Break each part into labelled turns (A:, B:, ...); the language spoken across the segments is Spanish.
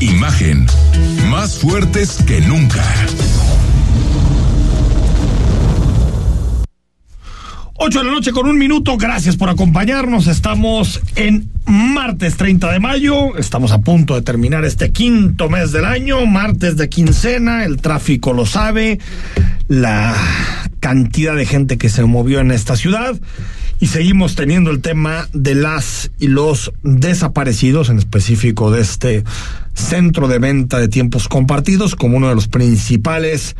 A: Imagen, más fuertes que nunca.
B: 8 de la noche con un minuto, gracias por acompañarnos. Estamos en martes 30 de mayo, estamos a punto de terminar este quinto mes del año, martes de quincena, el tráfico lo sabe, la cantidad de gente que se movió en esta ciudad. Y seguimos teniendo el tema de las y los desaparecidos, en específico de este centro de venta de tiempos compartidos, como uno de los principales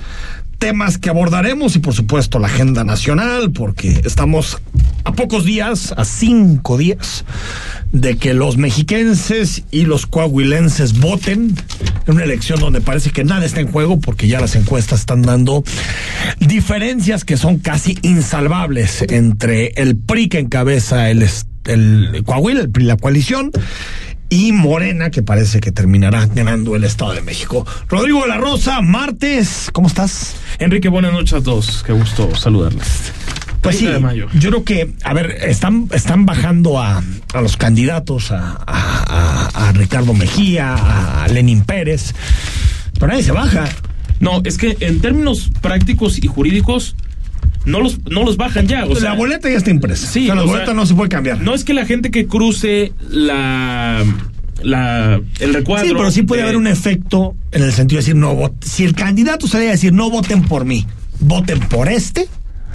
B: temas que abordaremos y por supuesto la agenda nacional, porque estamos a pocos días, a cinco días, de que los mexiquenses y los coahuilenses voten en una elección donde parece que nada está en juego, porque ya las encuestas están dando diferencias que son casi insalvables entre el PRI que encabeza el, el Coahuila, el la coalición, y Morena, que parece que terminará ganando el Estado de México. Rodrigo de la Rosa, martes, ¿cómo estás?
C: Enrique, buenas noches a todos, qué gusto saludarles.
B: Pues sí, yo creo que, a ver, están, están bajando a, a los candidatos, a, a, a, Ricardo Mejía, a Lenin Pérez, pero nadie se baja.
C: No, es que en términos prácticos y jurídicos, no los, no los bajan ya. O
B: la boleta ya está impresa. Sí, o sea, la boleta no se puede cambiar.
C: No es que la gente que cruce la la, el recuadro.
B: Sí, pero sí puede haber un efecto en el sentido de decir, no, si el candidato sale a decir, no voten por mí, voten por este,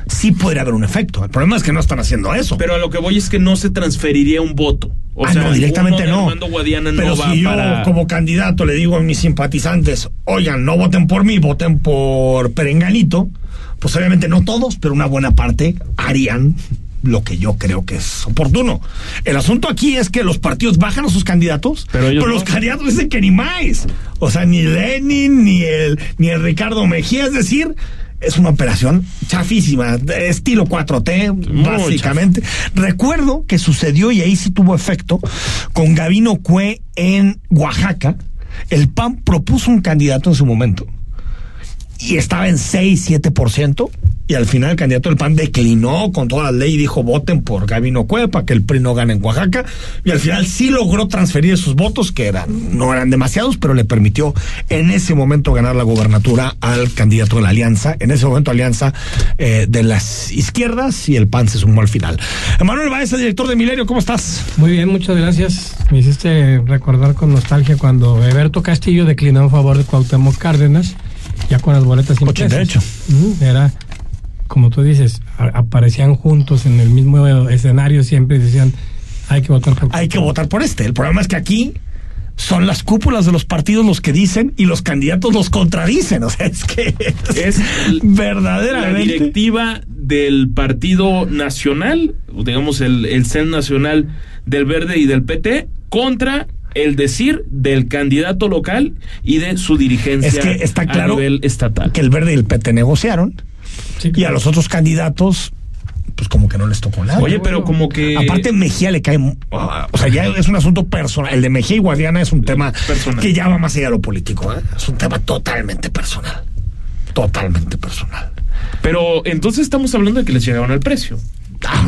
B: sí podría haber un efecto. El problema es que no están haciendo eso.
C: Pero a lo que voy es que no se transferiría un voto.
B: O ah, sea, no, directamente no. Pero si yo como candidato le digo a mis simpatizantes, oigan, no voten por mí, voten por Perenganito, pues obviamente no todos, pero una buena parte harían lo que yo creo que es oportuno. El asunto aquí es que los partidos bajan a sus candidatos, pero, los candidatos dicen que ni más. O sea, ni Lenin, ni el, ni el Ricardo Mejía, es decir, es una operación chafísima, estilo 4T, básicamente. Recuerdo que sucedió, y ahí sí tuvo efecto, con Gavino Cue en Oaxaca. El PAN propuso un candidato en su momento y estaba en 6, 7%, y al final el candidato del PAN declinó con toda la ley y dijo voten por Gabino Cuepa, que el PRI no gane en Oaxaca, y al final sí logró transferir sus votos, que eran, no eran demasiados, pero le permitió en ese momento ganar la gobernatura al candidato de la alianza, en ese momento alianza eh, de las izquierdas, y el PAN se sumó al final. Emanuel Baeza, director de Milenio, ¿cómo estás?
D: Muy bien, muchas gracias. Me hiciste recordar con nostalgia cuando Eberto Castillo declinó en favor de Cuauhtémoc Cárdenas ya con las boletas
B: impresas.
D: Era, como tú dices, aparecían juntos en el mismo escenario siempre y decían, hay que votar por...
B: Hay que votar por este. El problema es que aquí son las cúpulas de los partidos los que dicen y los candidatos los contradicen. O sea, es que es, verdaderamente.
C: La directiva del Partido Nacional, digamos el, el CEN Nacional del Verde y del PT, contra el decir del candidato local y de su dirigencia
B: es que está claro
C: a nivel estatal.
B: Que el Verde y el PT negociaron y a los otros candidatos pues como que no les tocó nada.
C: Oye, pero como que...
B: Aparte Mejía le cae... O sea, ya es un asunto personal. El de Mejía y Guadiana es un tema que ya va más allá de lo político. ¿eh? Es un tema totalmente personal. Totalmente personal.
C: Pero entonces estamos hablando de que les llegaban al precio.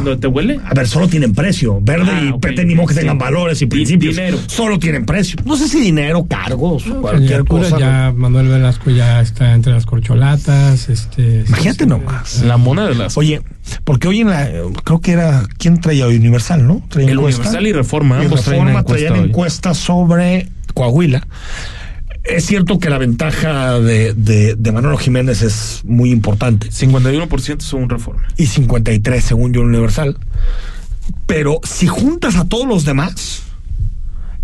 C: ¿No te huele?
B: A ver, solo tienen precio. Verde ah, y PT ni modo que tengan valores y principios. Dinero. Solo tienen precio. No sé si dinero, cargos, cualquier cosa.
D: Ya Manuel Velasco ya está entre las corcholatas. Este,
B: Imagínate nomás.
C: La moneda de las.
B: Oye, porque hoy en la. Creo que era. ¿Quién traía Universal, no?
C: El Universal y Reforma.
B: Y Reforma traían encuestas sobre Coahuila es cierto que la ventaja de, de, Manolo Jiménez es muy importante.
C: 51% según Reforma.
B: Y 53% según Yo Universal. Pero si juntas a todos los demás,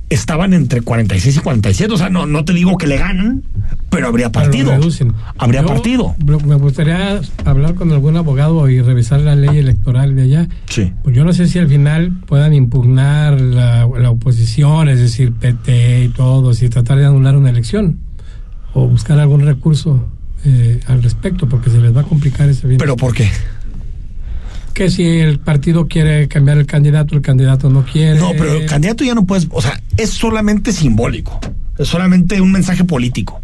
B: estaban entre 46 y 47. O sea, no, no te digo que le ganan, pero habría partido. Habría partido.
D: Me gustaría hablar con algún abogado y revisar la ley electoral de allá.
B: Sí.
D: Pues yo no sé si al final puedan impugnar la, oposición, es decir, PT y todos, y tratar de anular una elección o buscar algún recurso eh, al respecto, porque se les va a complicar ese
B: bien. ¿Pero por qué?
D: Que si el partido quiere cambiar el candidato, el candidato no quiere.
B: No, pero el candidato ya no puedes, o sea, es solamente simbólico, es solamente un mensaje político.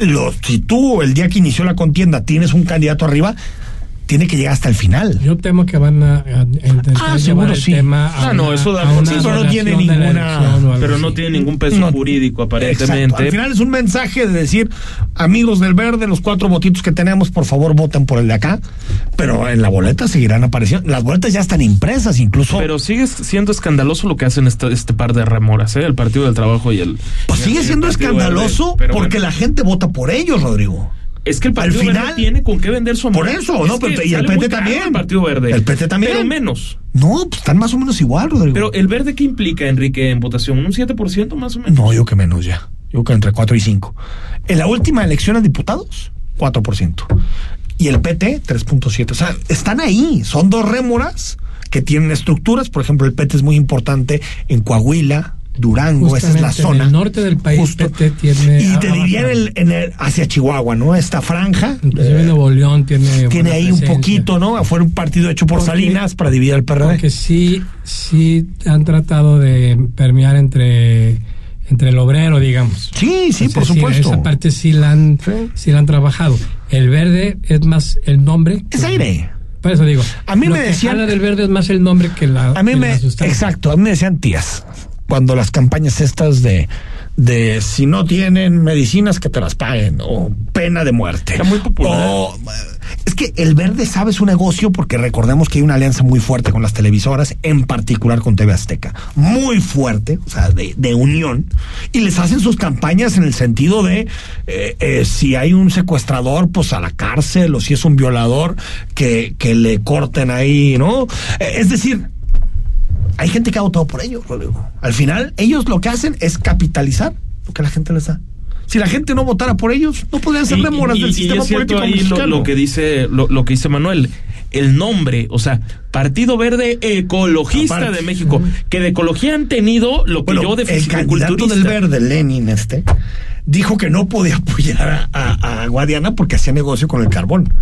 B: Lo, si tú el día que inició la contienda tienes un candidato arriba, tiene que llegar hasta el final.
D: Yo temo que van a, intentar
B: ah, seguro el sí.
C: tema a ah, no, eso da
B: una, no tiene ninguna,
C: pero no tiene ningún peso jurídico aparentemente.
B: Al final es un mensaje de decir, amigos del verde, los cuatro votitos que tenemos, por favor voten por el de acá, pero en la boleta seguirán apareciendo. Las boletas ya están impresas incluso.
C: Pero sigue siendo escandaloso lo que hacen este, este par de remoras, ¿eh? el Partido del Trabajo y el
B: Pues sigue siendo escandaloso porque la gente vota por ellos, Rodrigo.
C: Es que el Partido Al final, Verde tiene con qué vender su
B: amor. Por eso, ¿no? Pero, y el PT también. El
C: Partido Verde.
B: El PT también.
C: Pero menos.
B: No, pues están más o menos igual, Rodrigo.
C: Pero el Verde, ¿qué implica, Enrique, en votación? ¿Un 7% más o menos?
B: No, yo que menos ya. Yo que entre 4 y 5. En la última elección a diputados, 4%. Y el PT, 3.7. O sea, están ahí. Son dos rémoras que tienen estructuras. Por ejemplo, el PT es muy importante en Coahuila, Durango, esa es la zona.
D: En el norte del país tiene.
B: Y te diría en el, hacia Chihuahua, ¿no? Esta franja.
D: Inclusive eh, Nuevo León tiene.
B: Tiene ahí un poquito, ¿no? Fue un partido hecho por Salinas para dividir al PRD.
D: Porque sí, sí han tratado de permear entre entre el obrero, digamos.
B: Sí, sí, por supuesto.
D: Esa parte sí la han, sí. la han trabajado. El verde es más el nombre.
B: Es aire.
D: Por eso digo.
B: A mí me decían.
D: del verde es más el nombre que la.
B: A mí me. Exacto, a mí me decían tías cuando las campañas estas de de si no tienen medicinas que te las paguen o pena de muerte.
C: Está muy popular.
B: es que el verde sabe su negocio porque recordemos que hay una alianza muy fuerte con las televisoras, en particular con TV Azteca. Muy fuerte, o sea, de, unión. Y les hacen sus campañas en el sentido de eh, eh, si hay un secuestrador, pues a la cárcel, o si es un violador, que, que le corten ahí, ¿no? Eh, es decir, hay gente que ha votado por ellos, Rodrigo. Al final, ellos lo que hacen es capitalizar lo que la gente les da. Si la gente no votara por ellos, no podrían ser remoras del sistema político ahí
C: lo, que dice lo, que dice Manuel, el nombre, o sea, Partido Verde Ecologista de México, que de ecología han tenido lo que yo de
B: El candidato del Verde, Lenin, este, dijo que no podía apoyar a, a Guadiana porque hacía negocio con el carbón.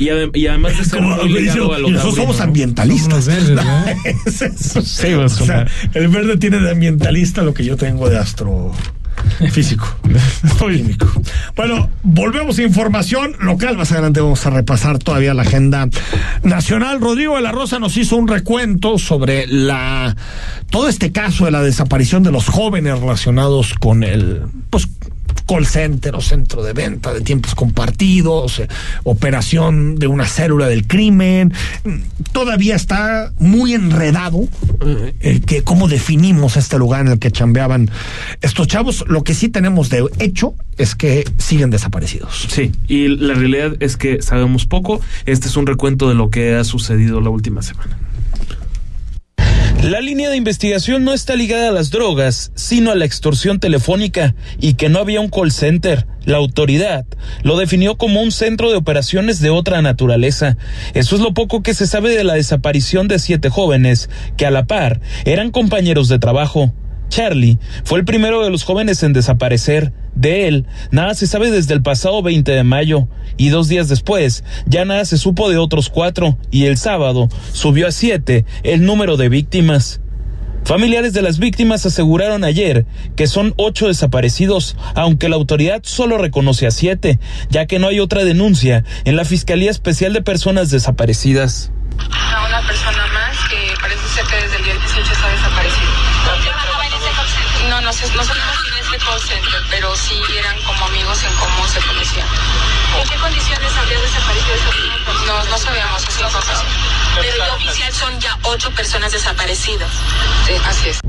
C: Y, además de ser
B: nosotros somos ambientalistas. el verde tiene de ambientalista lo que yo tengo de astro físico, químico. Bueno, volvemos a información local. Más adelante vamos a repasar todavía la agenda nacional. Rodrigo de la Rosa nos hizo un recuento sobre la todo este caso de la desaparición de los jóvenes relacionados con el pues call center o centro de venta de tiempos compartidos, eh, operación de una célula del crimen. Todavía está muy enredado eh, que cómo definimos este lugar en el que chambeaban estos chavos. Lo que sí tenemos de hecho es que siguen desaparecidos.
C: Sí, y la realidad es que sabemos poco. Este es un recuento de lo que ha sucedido la última semana.
E: La línea de investigación no está ligada a las drogas, sino a la extorsión telefónica y que no había un call center. La autoridad lo definió como un centro de operaciones de otra naturaleza. Eso es lo poco que se sabe de la desaparición de siete jóvenes que a la par eran compañeros de trabajo. Charlie fue el primero de los jóvenes en desaparecer. De él, nada se sabe desde el pasado 20 de mayo, y dos días después, ya nada se supo de otros cuatro, y el sábado subió a siete el número de víctimas. Familiares de las víctimas aseguraron ayer que son ocho desaparecidos, aunque la autoridad solo reconoce a siete, ya que no hay otra denuncia en la Fiscalía Especial de Personas Desaparecidas.
F: A una persona más que parece ser que desde el día 18 está desaparecido. No, no, sé, no sabemos quién es el call center, pero sí eran como amigos en cómo se conocían. ¿En qué condiciones habría desaparecido esa persona? No, no esa información. Pero ya oficial son ya ocho personas desaparecidas. Sí, así es.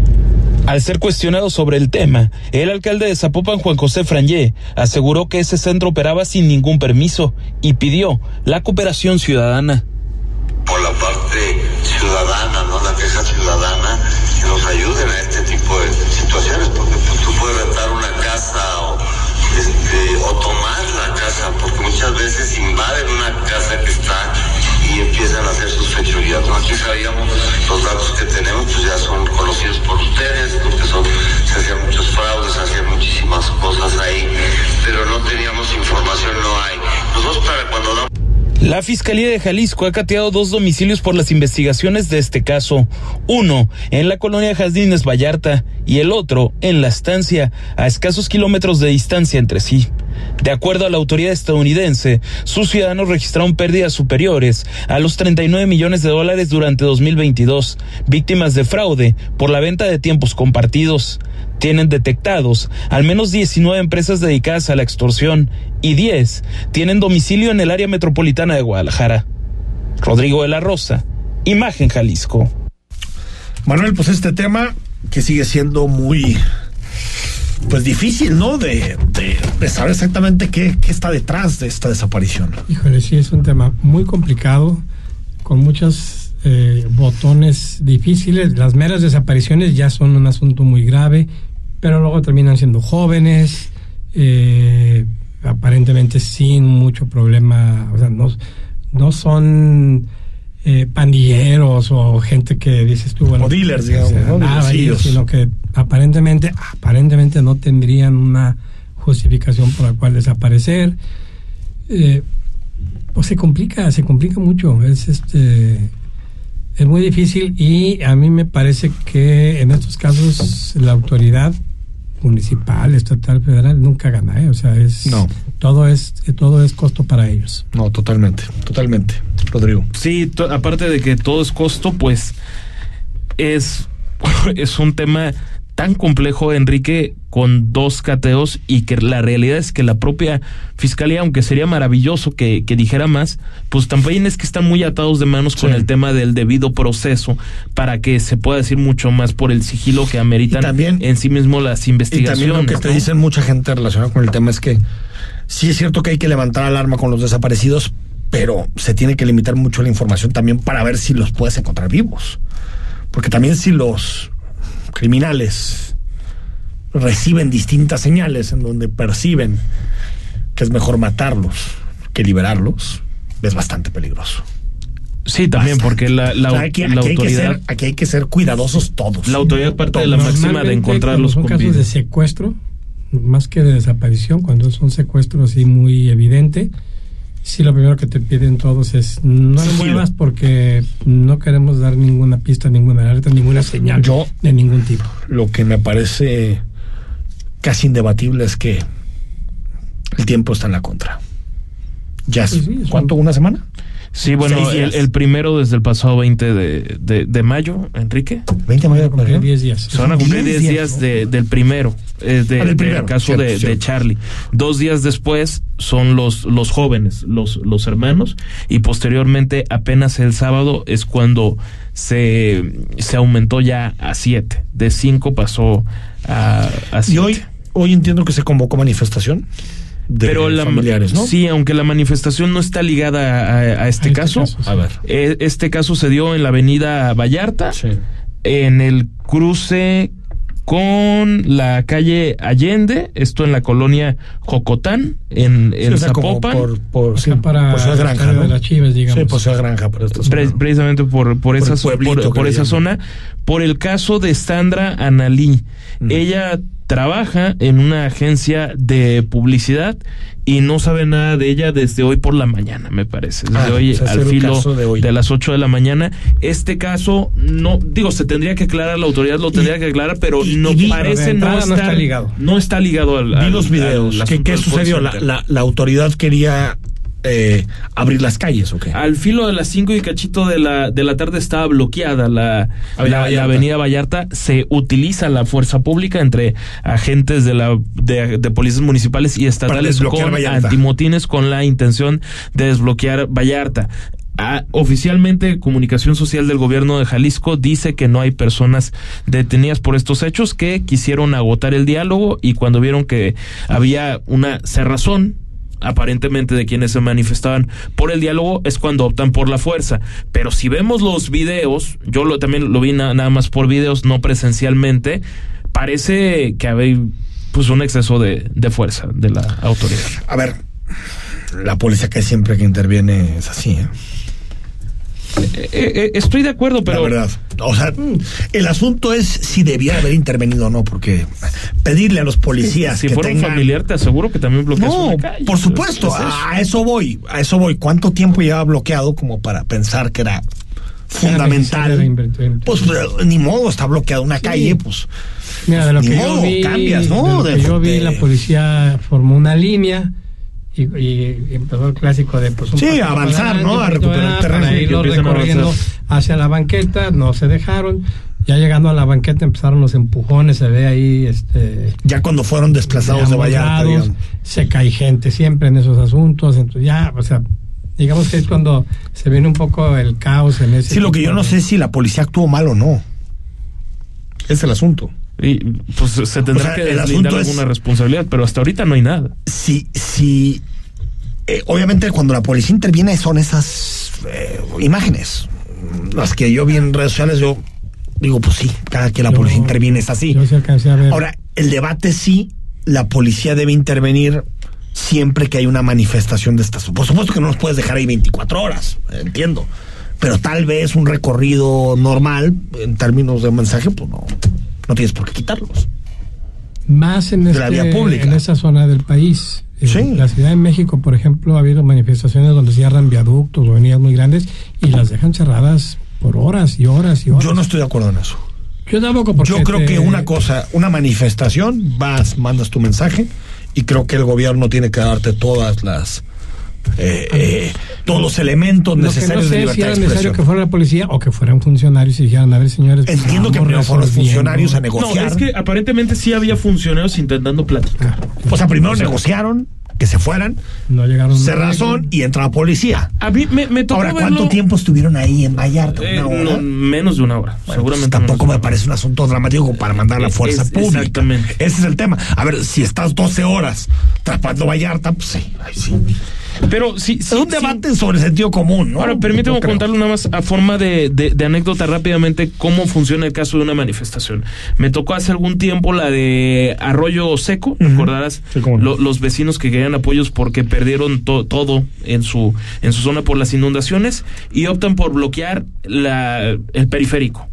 E: Al ser cuestionado sobre el tema, el alcalde de Zapopan, Juan José Frangé, aseguró que ese centro operaba sin ningún permiso y pidió la cooperación ciudadana.
G: Por la parte ciudadana, ¿no? La queja ciudadana, que nos ayuden a muchas veces invaden una casa que está y empiezan a hacer sus fechorías. Nosotros sabíamos los datos que tenemos, pues ya son conocidos por ustedes, porque son, se hacían muchos fraudes, se hacían muchísimas cosas ahí, pero no teníamos información, no hay. Nosotros para cuando damos
E: la Fiscalía de Jalisco ha cateado dos domicilios por las investigaciones de este caso. Uno en la colonia Jardines Vallarta y el otro en la estancia, a escasos kilómetros de distancia entre sí. De acuerdo a la autoridad estadounidense, sus ciudadanos registraron pérdidas superiores a los 39 millones de dólares durante 2022, víctimas de fraude por la venta de tiempos compartidos tienen detectados al menos 19 empresas dedicadas a la extorsión y 10 tienen domicilio en el área metropolitana de Guadalajara. Rodrigo de la Rosa, Imagen Jalisco.
B: Manuel, pues este tema que sigue siendo muy pues difícil, ¿no? De, saber exactamente qué, qué, está detrás de esta desaparición.
D: Híjole, sí, es un tema muy complicado, con muchos eh, botones difíciles. Las meras desapariciones ya son un asunto muy grave pero luego terminan siendo jóvenes, eh, aparentemente sin mucho problema, o sea, no, no son eh, pandilleros o gente que dices tú,
B: bueno, o dealers, digamos, ¿no?
D: sino que aparentemente, aparentemente no tendrían una justificación por la cual desaparecer. Eh, pues se complica, se complica mucho, es este es muy difícil y a mí me parece que en estos casos la autoridad municipal, estatal, federal, nunca gana, ¿eh? O sea, es no. todo es todo es costo para ellos.
B: No, totalmente, totalmente. Rodrigo.
C: Sí, aparte de que todo es costo, pues es es un tema tan complejo, Enrique, con dos cateos y que la realidad es que la propia fiscalía, aunque sería maravilloso que, dijera más, pues también es que están muy atados de manos con el tema del debido proceso para que se pueda decir mucho más por el sigilo que ameritan también, en sí mismo las investigaciones. Y
B: también lo que te dicen mucha gente relacionada con el tema es que sí es cierto que hay que levantar alarma con los desaparecidos, pero se tiene que limitar mucho la información también para ver si los puedes encontrar vivos. Porque también si los criminales reciben distintas señales en donde perciben que es mejor matarlos que liberarlos, es bastante peligroso.
C: Sí, también, porque la, la,
B: aquí,
C: autoridad.
B: Hay que ser, aquí hay que ser cuidadosos todos.
C: La autoridad parte de la máxima de encontrarlos
D: son casos de secuestro, más que de desaparición, cuando es un secuestro así muy evidente, Sí, lo primero que te piden todos es no lo muevas porque no queremos dar ninguna pista, ninguna alerta, ninguna señal Yo, de ningún tipo.
B: Lo que me parece casi indebatible es que el tiempo está en la contra. Ya es, ¿Cuánto? ¿Una semana?
C: Sí, bueno, el, primero desde el pasado 20 de, de, mayo, Enrique.
B: 20 de mayo,
D: cumplir 10 días.
C: Se van a cumplir 10 días, del primero, eh, de, ah, del caso de, Charlie. Dos días después son los, los jóvenes, los, los hermanos, y posteriormente, apenas el sábado, es cuando se, se aumentó ya a 7. De 5 pasó a 7.
B: Y hoy, hoy entiendo que se convocó manifestación pero la, familiares, ¿no?
C: Sí, aunque la manifestación no está ligada a, este, este, caso. A ver. Eh, este caso se dio en la avenida Vallarta, en el cruce con la calle Allende, esto en la colonia Jocotán, en, en Zapopan.
B: Por, por,
D: para
B: por Granja,
D: ¿no? de las Chivas, digamos.
B: Sí, por Ciudad Granja, por esta
C: zona. precisamente por, por, esa, por, esa zona. Por el caso de Sandra Analí. Ella trabaja en una agencia de publicidad y no sabe nada de ella desde hoy por la mañana, me parece. Desde ah, hoy al filo de, las 8 de la mañana. Este caso, no, digo, se tendría que aclarar, la autoridad lo tendría que aclarar, pero no parece no estar, no está ligado. No está ligado al.
B: Vi los videos. ¿Qué, sucedió? La, la, autoridad quería eh, abrir las calles, ¿o
C: Al filo de las 5 y cachito de la, de la tarde estaba bloqueada la, la, avenida Vallarta. Se utiliza la fuerza pública entre agentes de la de, policías municipales y estatales con antimotines con la intención de desbloquear Vallarta. Ah, oficialmente, Comunicación Social del Gobierno de Jalisco dice que no hay personas detenidas por estos hechos, que quisieron agotar el diálogo y cuando vieron que había una cerrazón aparentemente de quienes se manifestaban por el diálogo es cuando optan por la fuerza. Pero si vemos los videos, yo lo, también lo vi nada más por videos, no presencialmente, parece que hay pues un exceso de, de fuerza de la autoridad.
B: A ver, la policía que siempre que interviene es así, ¿eh?
C: Eh, eh, estoy de acuerdo, pero.
B: La verdad. O sea, el asunto es si debía haber intervenido o no, porque pedirle a los policías.
C: Si fuera un familiar, te aseguro que también bloqueas
B: No, por supuesto, a eso voy, a eso voy. ¿Cuánto tiempo lleva bloqueado como para pensar que era fundamental? Pues ni modo, está bloqueada una calle, pues.
D: Mira, de lo que yo vi, cambias, ¿no? De yo vi, la policía formó una línea y, y, empezó el clásico de pues
B: un sí avanzar no a recuperar el terreno
D: para irlo recorriendo hacia la banqueta no se dejaron. Ya llegando a la banqueta empezaron los empujones se ve ahí este
B: ya cuando fueron desplazados de Vallarta
D: se cae gente siempre en esos asuntos entonces ya o sea digamos que es cuando se viene un poco el caos en ese
B: sí lo que yo no sé es si la policía actuó mal o no. Es el asunto
C: y pues se tendrá que deslindar alguna responsabilidad, pero hasta ahorita no hay nada.
B: Sí, sí. Eh, obviamente cuando la policía interviene son esas eh, imágenes. Las que yo vi en redes sociales, yo digo, pues sí, cada que la policía interviene es así. Ahora, el debate sí, la policía debe intervenir siempre que hay una manifestación de estas. Por supuesto que no nos puedes dejar ahí 24 horas, entiendo. Pero tal vez un recorrido normal, en términos de mensaje, pues no, no tienes por qué quitarlos.
D: Más en, este, en esa zona del país. En la Ciudad de México, por ejemplo, ha habido manifestaciones donde cierran viaductos o avenidas muy grandes y las dejan cerradas por horas y horas y horas.
B: Yo no estoy de acuerdo en eso.
D: Yo tampoco porque
B: Yo creo que una cosa, una manifestación, vas, mandas tu mensaje y creo que el gobierno tiene que darte todas las eh, eh, todos los elementos necesarios
D: no sé si era necesario que fuera la policía o que fueran funcionarios y dijeran, a ver, señores.
B: Entiendo que primero fueron los funcionarios a negociar.
C: No, es que aparentemente sí había funcionarios intentando platicar.
B: o sea, primero negociaron que se fueran.
D: No llegaron.
B: Se razón y entra la policía.
C: A mí me, me
B: Ahora, ¿cuánto tiempo estuvieron ahí en Vallarta?
C: ¿Una eh, menos de una hora. Pues, seguramente.
B: tampoco me parece un asunto dramático para mandar la fuerza pública. Exactamente. Ese es el tema. A ver, si estás 12 horas trapando Vallarta, pues sí, ahí sí.
C: Pero si,
B: es un debate sobre sentido común, ¿no?
C: Ahora, permíteme contarle nada más a forma de, anécdota rápidamente cómo funciona el caso de una manifestación. Me tocó hace algún tiempo la de Arroyo Seco, recordarás, los vecinos que querían apoyos porque perdieron todo en su, en su zona por las inundaciones y optan por bloquear la, el periférico.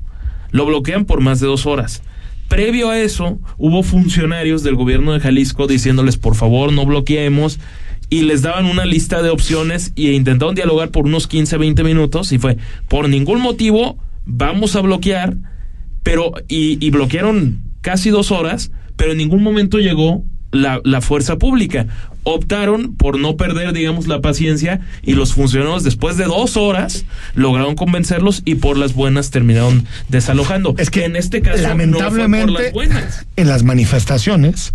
C: Lo bloquean por más de dos horas. Previo a eso, hubo funcionarios del gobierno de Jalisco diciéndoles, por favor, no bloqueemos y les daban una lista de opciones e intentaron dialogar por unos 15, 20 minutos y fue, por ningún motivo vamos a bloquear, pero y, y bloquearon casi dos horas, pero en ningún momento llegó la, la, fuerza pública. Optaron por no perder, digamos, la paciencia y los funcionarios después de dos horas lograron convencerlos y por las buenas terminaron desalojando.
B: Es que en este caso, lamentablemente, en las manifestaciones,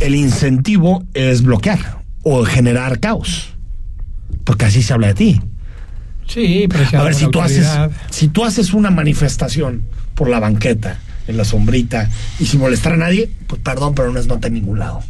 B: el incentivo es bloquear o generar caos. Porque así se habla de ti.
D: Sí,
B: A ver, si tú, haces, si tú haces una manifestación por la banqueta, en la sombrita, y sin molestar a nadie, pues perdón, pero no es nota en ningún lado.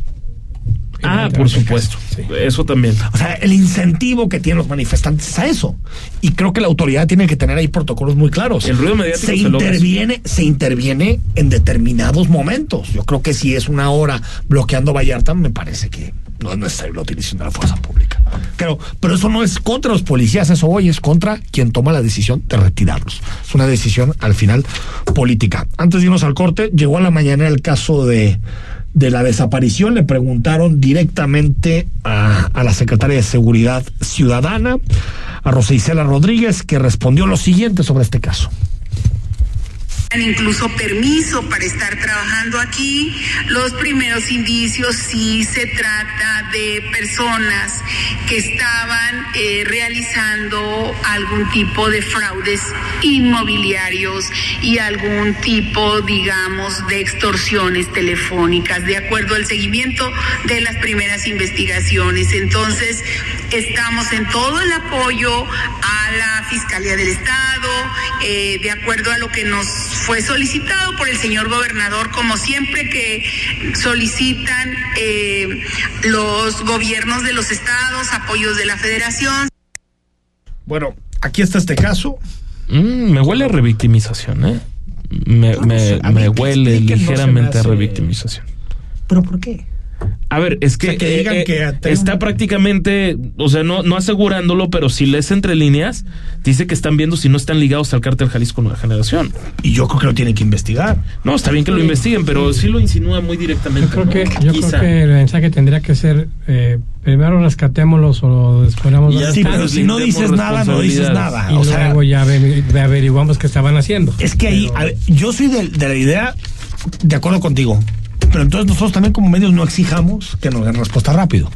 C: Ah, por supuesto. Eso también.
B: O sea, el incentivo que tienen los manifestantes es a eso. Y creo que la autoridad tiene que tener ahí protocolos muy claros.
C: El ruido mediático
B: se, interviene, se interviene en determinados momentos. Yo creo que si es una hora bloqueando Vallarta, me parece que no es necesario la utilización de la fuerza pública. Pero, pero eso no es contra los policías, eso hoy es contra quien toma la decisión de retirarlos. Es una decisión al final política. Antes de irnos al corte, llegó a la mañana el caso de, de la desaparición. Le preguntaron directamente a, a la secretaria de Seguridad Ciudadana, a Rosa Rodríguez, que respondió lo siguiente sobre este caso
H: incluso permiso para estar trabajando aquí. Los primeros indicios sí se trata de personas que estaban eh, realizando algún tipo de fraudes inmobiliarios y algún tipo, digamos, de extorsiones telefónicas, de acuerdo al seguimiento de las primeras investigaciones. Entonces, estamos en todo el apoyo a la Fiscalía del Estado, eh, de acuerdo a lo que nos fue solicitado por el señor gobernador, como siempre que solicitan eh, los gobiernos de los estados, apoyos de la federación.
B: Bueno, aquí está este caso.
C: Mm, me huele a revictimización, ¿eh? Me, me, huele ligeramente a revictimización.
B: ¿Pero por qué?
C: A ver, es que, eh, eh, está prácticamente, o sea, no, no asegurándolo, pero si lees entre líneas, dice que están viendo si no están ligados al cártel Jalisco Nueva Generación.
B: Y yo creo que lo tienen que investigar.
C: No, está bien que lo investiguen, pero sí lo insinúa muy directamente.
D: Yo creo, que, yo creo que el mensaje tendría que ser, eh, primero rescatémoslos o descubramos.
B: Sí, pero si no dices nada, no dices nada.
D: Y o luego ya averiguamos qué estaban haciendo.
B: Es que ahí, yo soy de, de la idea, de acuerdo contigo, pero entonces nosotros también como medios no exijamos que nos den respuesta rápido.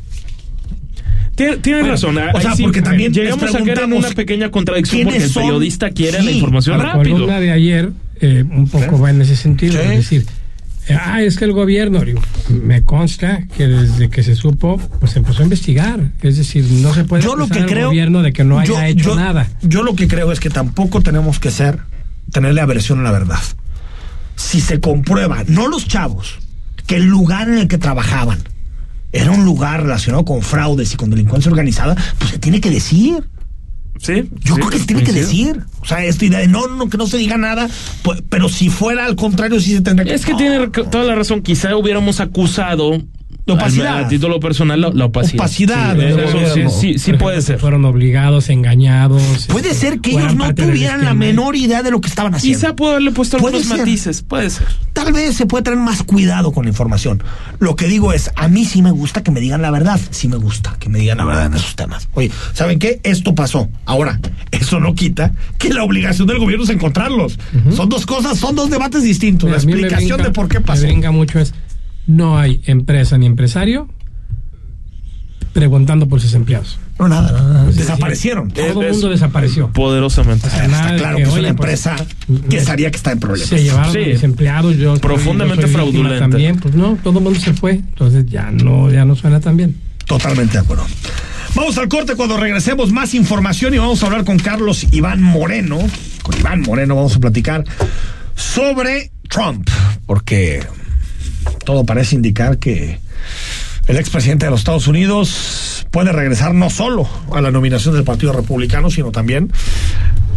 C: Tienes razón.
B: O sea, porque también
C: llegamos a quedar en una pequeña contradicción porque el periodista quiere la información
D: rápido. La columna de ayer eh, un poco va en ese sentido, es decir, eh, ah, es que el gobierno, me consta que desde que se supo, pues empezó a investigar. Es decir, no se puede
B: yo lo que creo,
D: gobierno de que no haya hecho nada.
B: Yo lo que creo es que tampoco tenemos que ser, tenerle aversión a la verdad. Si se comprueba, no los chavos, que el lugar en el que trabajaban era un lugar relacionado con fraudes y con delincuencia organizada, pues se tiene que decir.
C: Sí.
B: Yo creo que se tiene que decir. O sea, esta idea de no, no, que no se diga nada, pues, pero si fuera al contrario, sí se tendría que.
C: Es que tiene toda la razón. Quizá hubiéramos acusado
B: la opacidad.
C: A, título personal, la, opacidad.
B: Opacidad.
C: Sí, sí, puede ser.
D: Fueron obligados, engañados.
B: Puede ser que ellos no tuvieran la menor idea de lo que estaban haciendo.
C: Quizá pudo haberle puesto algunos matices. Puede ser.
B: Tal vez se puede tener más cuidado con la información. Lo que digo es, a mí sí me gusta que me digan la verdad. Sí me gusta que me digan la verdad en esos temas. Oye, ¿saben qué? Esto pasó. Ahora, eso no quita que la obligación del gobierno es encontrarlos. Son dos cosas, son dos debates distintos. la explicación de por qué pasó.
D: Me venga mucho es no hay empresa ni empresario preguntando por sus empleados.
B: No, nada, nada. desaparecieron.
D: Todo el mundo desapareció.
C: Poderosamente.
B: está claro que, es una pues, empresa que sabía que está en problemas.
D: Se llevaron sí. desempleados, yo
C: profundamente fraudulenta.
D: También, pues no, todo el mundo se fue, entonces ya no, ya no suena tan bien.
B: Totalmente de acuerdo. Vamos al corte cuando regresemos más información y vamos a hablar con Carlos Iván Moreno. Con Iván Moreno vamos a platicar sobre Trump, porque todo parece indicar que el expresidente de los Estados Unidos puede regresar no solo a la nominación del Partido Republicano, sino también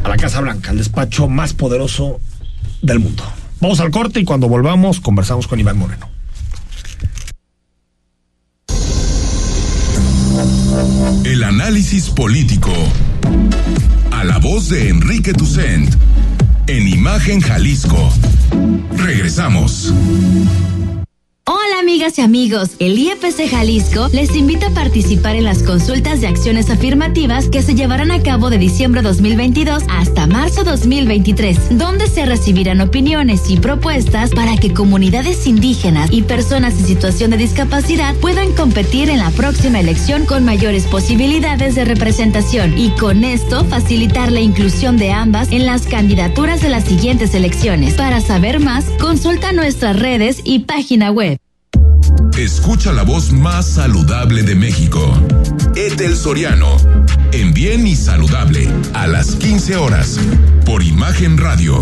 B: a la Casa Blanca, el despacho más poderoso del mundo. Vamos al corte y cuando volvamos conversamos con Iván Moreno.
A: El análisis político. A la voz de Enrique Tucent. En Imagen Jalisco. Regresamos.
I: Hola amigas y amigos, el IEPC Jalisco les invita a participar en las consultas de acciones afirmativas que se llevarán a cabo de diciembre 2022 hasta marzo 2023, donde se recibirán opiniones y propuestas para que comunidades indígenas y personas en situación de discapacidad puedan competir en la próxima elección con mayores posibilidades de representación y con esto facilitar la inclusión de ambas en las candidaturas de las siguientes elecciones. Para saber más, consulta nuestras redes y página web.
A: Escucha la voz más saludable de México. Etel Soriano. En Bien y Saludable. A las 15 horas. Por Imagen Radio.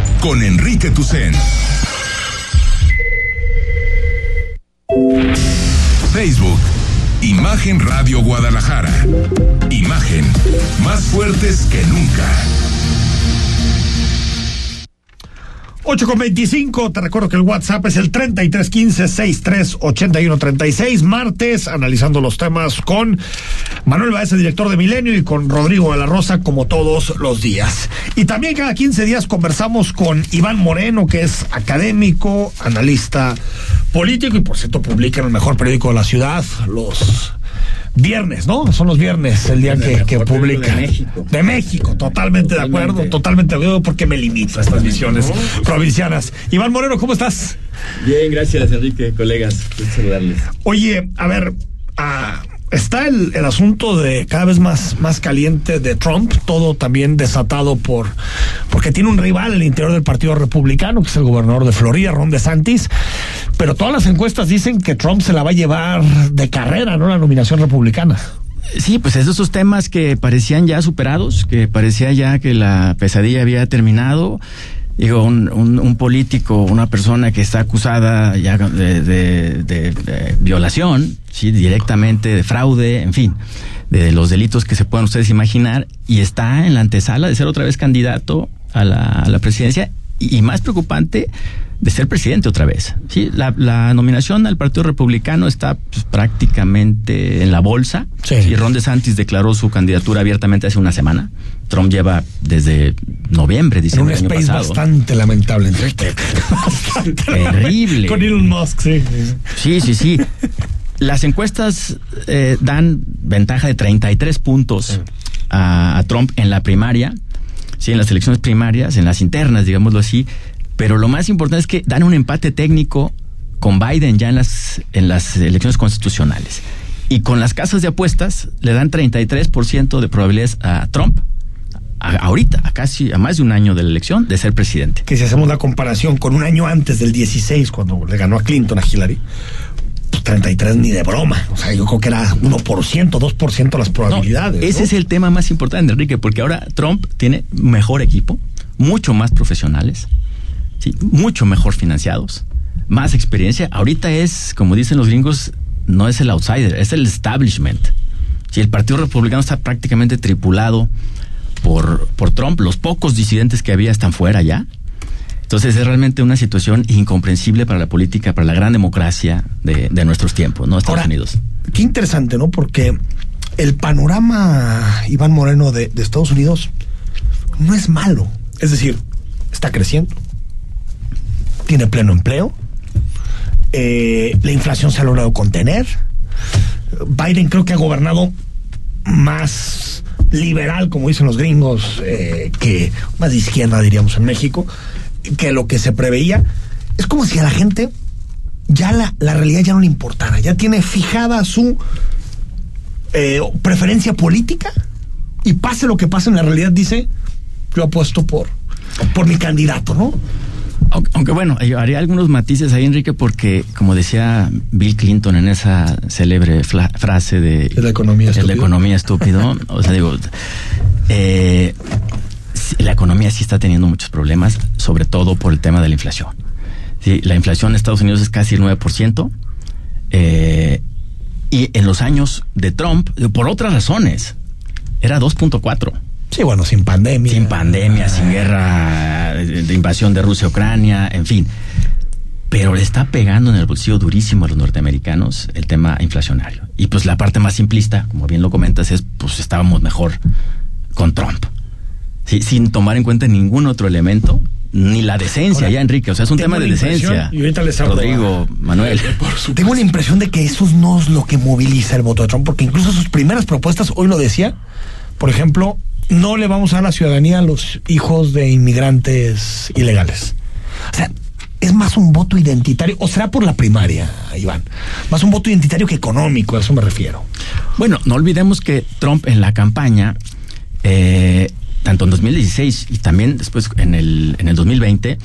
A: con Enrique Tucen. Facebook. Imagen Radio Guadalajara. Imagen más fuertes que nunca.
B: 8 con 25, te recuerdo que el WhatsApp es el 3315-638136, martes, analizando los temas con Manuel Baez, director de Milenio, y con Rodrigo de la Rosa, como todos los días. Y también cada 15 días conversamos con Iván Moreno, que es académico, analista político, y por cierto publica en el mejor periódico de la ciudad, los viernes, ¿no? Son los viernes el día que, que publica.
J: De México.
B: De México, totalmente, de acuerdo, totalmente de acuerdo, porque me limito a estas visiones provincianas. Iván Moreno, ¿cómo estás?
J: Bien, gracias, Enrique, colegas. saludarles.
B: Oye, a ver, a está el, el, asunto de cada vez más, más caliente de Trump, todo también desatado por porque tiene un rival el interior del Partido Republicano, que es el gobernador de Florida, Ron DeSantis, pero todas las encuestas dicen que Trump se la va a llevar de carrera, ¿no? La nominación republicana.
K: Sí, pues esos temas que parecían ya superados, que parecía ya que la pesadilla había terminado digo, un, un, político, una persona que está acusada ya de, de, violación, sí, directamente de fraude, en fin, de los delitos que se puedan ustedes imaginar, y está en la antesala de ser otra vez candidato a la, a la presidencia, y, y más preocupante, de ser presidente otra vez. Sí, la, la nominación al Partido Republicano está pues, prácticamente en la bolsa.
B: Sí.
K: Y Ron DeSantis declaró su candidatura abiertamente hace una semana. Trump lleva desde noviembre, diciembre
B: un
K: del año
B: space
K: pasado.
B: bastante lamentable, Enrique.
K: Terrible.
B: Con Elon Musk, sí.
K: Sí, sí, sí. Las encuestas eh, dan ventaja de 33 puntos a, a Trump en la primaria, sí, en las elecciones primarias, en las internas, digámoslo así, pero lo más importante es que dan un empate técnico con Biden ya en las, en las elecciones constitucionales. Y con las casas de apuestas le dan 33% de probabilidades a Trump, a, ahorita, a casi a más de un año de la elección, de ser presidente.
B: Que si hacemos la comparación con un año antes del 16, cuando le ganó a Clinton a Hillary, pues 33 ni de broma. O sea, yo creo que era 1%, 2% las probabilidades.
K: No, ese
B: ¿no?
K: es el tema más importante, Enrique, porque ahora Trump tiene mejor equipo, mucho más profesionales, ¿sí? mucho mejor financiados, más experiencia. Ahorita es, como dicen los gringos, no es el outsider, es el establishment. Si el Partido Republicano está prácticamente tripulado por, por Trump, los pocos disidentes que había están fuera ya. Entonces es realmente una situación incomprensible para la política, para la gran democracia de, de nuestros tiempos, ¿no? Estados
B: Ahora,
K: Unidos.
B: Qué interesante, ¿no? Porque el panorama, Iván Moreno, de, de Estados Unidos no es malo. Es decir, está creciendo, tiene pleno empleo, eh, la inflación se ha logrado contener. Biden creo que ha gobernado más liberal, como dicen los gringos, eh, que más de izquierda, diríamos, en México, que lo que se preveía. Es como si a la gente ya la, la realidad ya no le importara, ya tiene fijada su eh, preferencia política y pase lo que pase en la realidad, dice, yo apuesto por, por mi candidato, ¿no?
K: Aunque, aunque, bueno, yo haría algunos matices ahí, Enrique, porque como decía Bill Clinton en esa célebre frase de...
B: ¿Es la economía
K: estúpido? la economía estúpido. o sea, digo, eh, la economía sí está teniendo muchos problemas, sobre todo por el tema de la inflación. Sí, la inflación en Estados Unidos es casi el 9%. Eh, y en los años de Trump, por otras razones, era 2.4.
B: Sí, bueno, sin pandemia.
K: Sin pandemia, sin guerra de invasión de Rusia, Ucrania, en fin. Pero le está pegando en el bolsillo durísimo a los norteamericanos el tema inflacionario. Y pues la parte más simplista, como bien lo comentas, es pues estábamos mejor con Trump. Sí, sin tomar en cuenta ningún otro elemento, ni la decencia, Ahora, ya Enrique, o sea, es un tema de decencia.
B: Y ahorita les hablo
K: Rodrigo, a, Manuel.
B: Tengo la impresión de que eso no es lo que moviliza el voto de Trump, porque incluso sus primeras propuestas, hoy lo decía, por ejemplo, no le vamos a dar la ciudadanía a los hijos de inmigrantes ilegales. O sea, es más un voto identitario, o será por la primaria, Iván, más un voto identitario que económico, a eso me refiero.
K: Bueno, no olvidemos que Trump en la campaña, eh, tanto en 2016 y también después en el, en el 2020,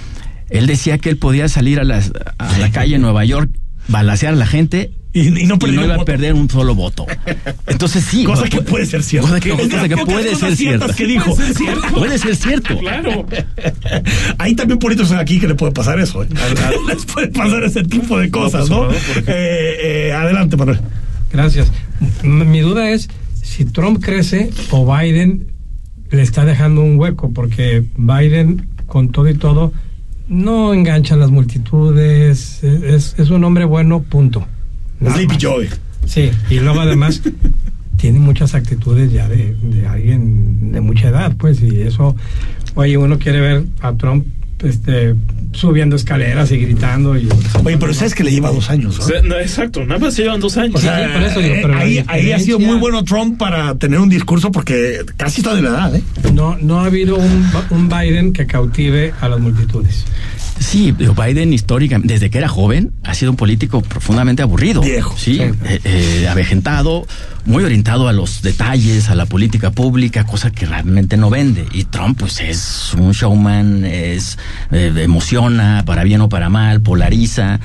K: él decía que él podía salir a, las, a la calle en Nueva York, balasear a la gente y, no, iba a perder un solo voto. Entonces sí.
B: Cosa que puede ser cierta.
K: Cosa que, puede ser cierta.
B: que dijo.
K: Puede ser cierto.
C: Claro.
B: Hay también políticos aquí que le puede pasar eso. ¿eh? Les puede pasar ese tipo de cosas, ¿no? Pues, eh, eh, adelante, Manuel.
D: Gracias. Mi duda es si Trump crece o Biden le está dejando un hueco, porque Biden, con todo y todo, no engancha las multitudes, es, es un hombre bueno, punto.
B: Sleepy Joy.
D: Sí, y luego además tiene muchas actitudes ya de, de, alguien de mucha edad, pues, y eso, oye, uno quiere ver a Trump este, subiendo escaleras y gritando. Y,
B: Oye, pero sabes que le lleva dos años.
C: ¿no? exacto, nada más se llevan dos años.
B: ahí, ha sido muy bueno Trump para tener un discurso porque casi está de la edad. ¿eh?
D: No, no ha habido un, un Biden que cautive a las multitudes.
K: Sí, Biden históricamente, desde que era joven, ha sido un político profundamente aburrido.
B: Viejo.
K: Sí, eh, eh, avejentado, muy orientado a los detalles, a la política pública, cosa que realmente no vende. Y Trump, pues es un showman, es eh, emociona, para bien o para mal, polariza.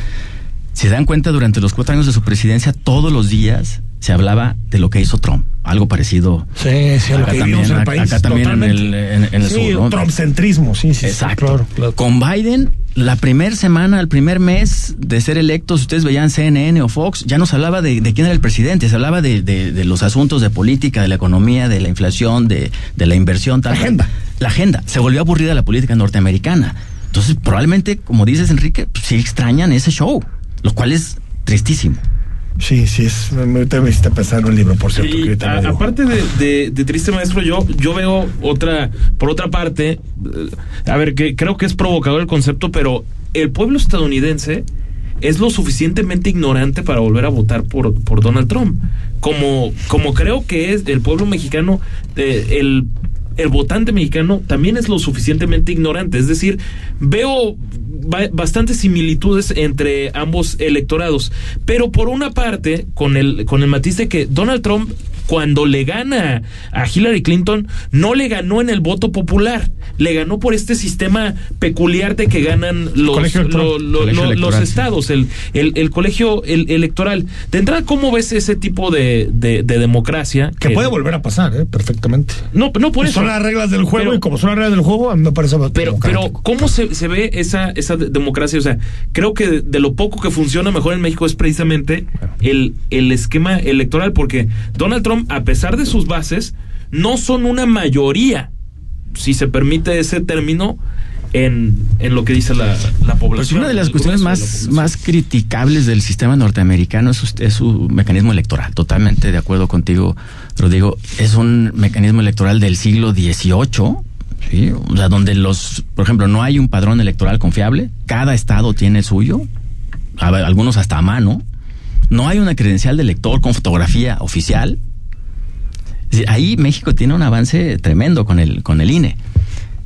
K: Se dan cuenta, durante los cuatro años de su presidencia, todos los días se hablaba de lo que hizo Trump. Algo parecido.
B: Sí, sí, acá también, en el país.
K: Acá también en el, en, el
B: sí,
K: sur.
B: Trumpcentrismo, sí, sí.
K: Exacto. Con Biden, la primera semana, el primer mes de ser electo, si ustedes veían CNN o Fox, ya no se hablaba de, quién era el presidente, se hablaba de, de, los asuntos de política, de la economía, de la inflación, de, la inversión.
B: Tal, la agenda.
K: La agenda. Se volvió aburrida la política norteamericana. Entonces, probablemente, como dices, Enrique, pues, sí extrañan ese show, lo cual es tristísimo.
B: Sí, sí, es, me, te hiciste un libro, por cierto.
C: aparte de, de, Triste Maestro, yo, yo veo otra, por otra parte, eh, a ver, que creo que es provocador el concepto, pero el pueblo estadounidense es lo suficientemente ignorante para volver a votar por, por Donald Trump. Como, como creo que es el pueblo mexicano, eh, el el votante mexicano también es lo suficientemente ignorante. Es decir, veo bastantes similitudes entre ambos electorados. Pero por una parte, con el, con el matiz de que Donald Trump cuando le gana a Hillary Clinton, no le ganó en el voto popular, le ganó por este sistema peculiar de que ganan los, los estados, el, el, colegio electoral. De entrada, ¿cómo ves ese tipo de, de, democracia?
B: Que, puede volver a pasar, ¿eh? perfectamente.
C: No, no por eso.
B: Son las reglas del juego y como son las reglas del juego, a mí me parece
C: Pero, pero ¿cómo se, se, ve esa, esa democracia? O sea, creo que de, lo poco que funciona mejor en México es precisamente el, el esquema electoral, porque Donald Trump a pesar de sus bases, no son una mayoría, si se permite ese término, en, en lo que dice la, la población. Pues
K: una de las cuestiones más, más criticables del sistema norteamericano es, es, su mecanismo electoral. Totalmente de acuerdo contigo, Rodrigo. Es un mecanismo electoral del siglo XVIII. ¿sí? O sea, donde los, por ejemplo, no hay un padrón electoral confiable. Cada estado tiene el suyo. Algunos hasta a mano. No hay una credencial de elector con fotografía oficial ahí México tiene un avance tremendo con el, con el INE.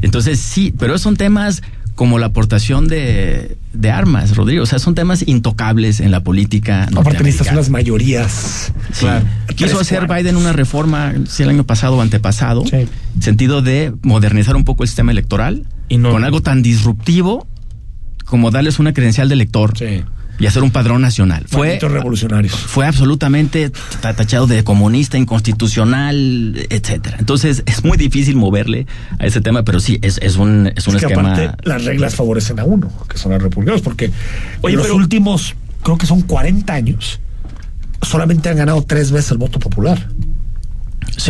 K: Entonces sí, pero son temas como la aportación de, armas, Rodrigo. O sea, son temas intocables en la política.
B: Aparte necesitas las mayorías.
K: Quiso hacer Biden una reforma, el año pasado o antepasado, sí. sentido de modernizar un poco el sistema electoral y con algo tan disruptivo como darles una credencial de elector. Sí y hacer un padrón nacional.
B: Fue revolucionarios.
K: Fue absolutamente tachado de comunista, inconstitucional, etcétera. Entonces es muy difícil moverle a ese tema, pero sí es, es un es un esquema.
B: las reglas favorecen a uno, que son los republicanos, porque en los últimos creo que son 40 años solamente han ganado tres veces el voto popular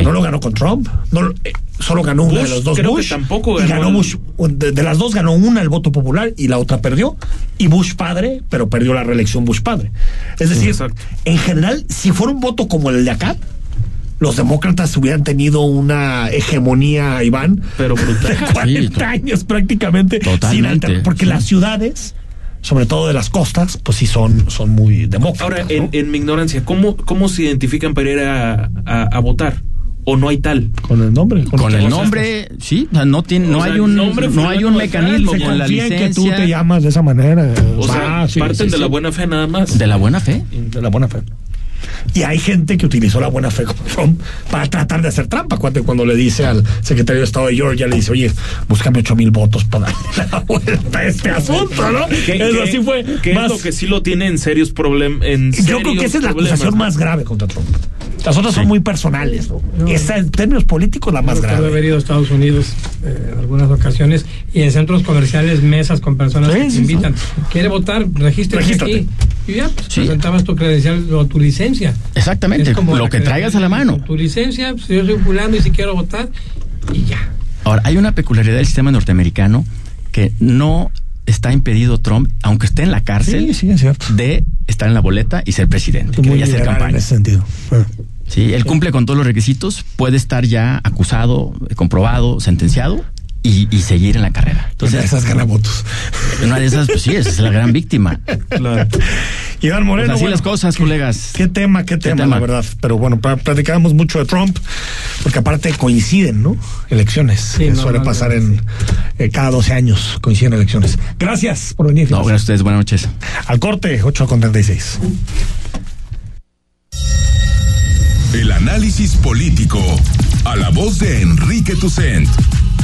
B: no lo ganó con Trump, no, eh, solo ganó una de los dos Bush.
C: tampoco
B: ganó, Bush. De, las dos ganó una el voto popular y la otra perdió. Y Bush padre, pero perdió la reelección Bush padre. Es decir, en general, si fuera un voto como el de acá, los demócratas hubieran tenido una hegemonía, Iván,
C: pero brutal.
B: de 40 años prácticamente.
K: Totalmente.
B: porque las ciudades sobre todo de las costas, pues sí son, son muy demócratas.
C: Ahora, en, mi ignorancia, ¿cómo, ¿cómo se identifican para ir a votar? O no hay tal
B: con el nombre
K: con, el nombre sí no tiene no hay un nombre no hay un mecanismo con la licencia
B: que tú te llamas de esa manera
C: o sea parten de la buena fe nada más.
K: De la buena fe.
B: De la buena fe Y hay gente que utilizó la buena fe con Trump para tratar de hacer trampa. Cuando, cuando le dice al secretario de Estado de Georgia, le dice, oye, búscame ocho mil votos para darle la vuelta a este asunto, ¿no?
C: Eso así fue. Que es lo que sí lo tiene en serios problemas.
B: Yo creo que esa es la acusación más grave contra Trump. Las otras son muy personales. ¿no? Esta, en términos políticos, la más grave.
D: haber ido a Estados Unidos eh, en algunas ocasiones y en centros comerciales, mesas con personas que te invitan. ¿Quiere votar? Regístrate aquí. Y ya, pues, presentabas tu credencial o tu licencia.
K: Exactamente, lo que traigas a la mano.
D: Tu licencia, pues, yo soy fulano y si quiero votar, y ya.
K: Ahora, hay una peculiaridad del sistema norteamericano que no está impedido Trump, aunque esté en la cárcel, de estar en la boleta y ser presidente, que hacer campaña. En ese sentido. Sí, él cumple con todos los requisitos, puede estar ya acusado, comprobado, sentenciado y, seguir en la carrera.
B: Entonces, esas gana votos.
K: Una de esas, pues sí, esa es la gran víctima.
B: Claro. Iván Moreno.
K: Pues así las cosas, colegas.
B: Qué tema, qué, tema, la verdad. Pero bueno, platicábamos mucho de Trump, porque aparte coinciden, ¿no? Elecciones. Sí, suele pasar en eh, cada 12 años, coinciden elecciones. Gracias por venir.
K: No, gracias a ustedes, buenas noches.
B: Al corte, 8 con 36.
A: El análisis político a la voz de Enrique Tucent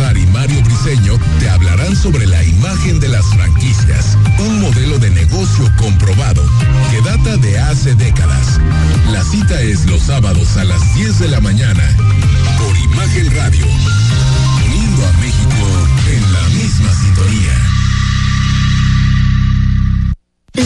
A: Y Mario Briseño te hablarán sobre la imagen de las franquicias, un modelo de negocio comprobado que data de hace décadas. La cita es los sábados a las 10 de la mañana por Imagen Radio, uniendo a México en la misma sintonía.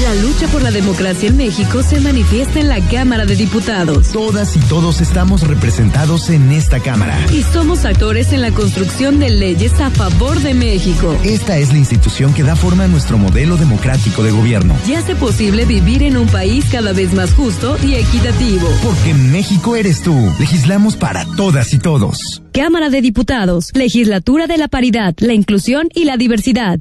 L: La lucha por la democracia en México se manifiesta en la Cámara de Diputados.
M: Todas y todos estamos representados en esta Cámara.
L: Y somos actores en la construcción de leyes a favor de México.
M: Esta es la institución que da forma a nuestro modelo democrático de gobierno.
L: Y hace posible vivir en un país cada vez más justo y equitativo.
M: Porque México eres tú. Legislamos para todas y todos.
L: Cámara de Diputados. Legislatura de la Paridad, la Inclusión y la Diversidad.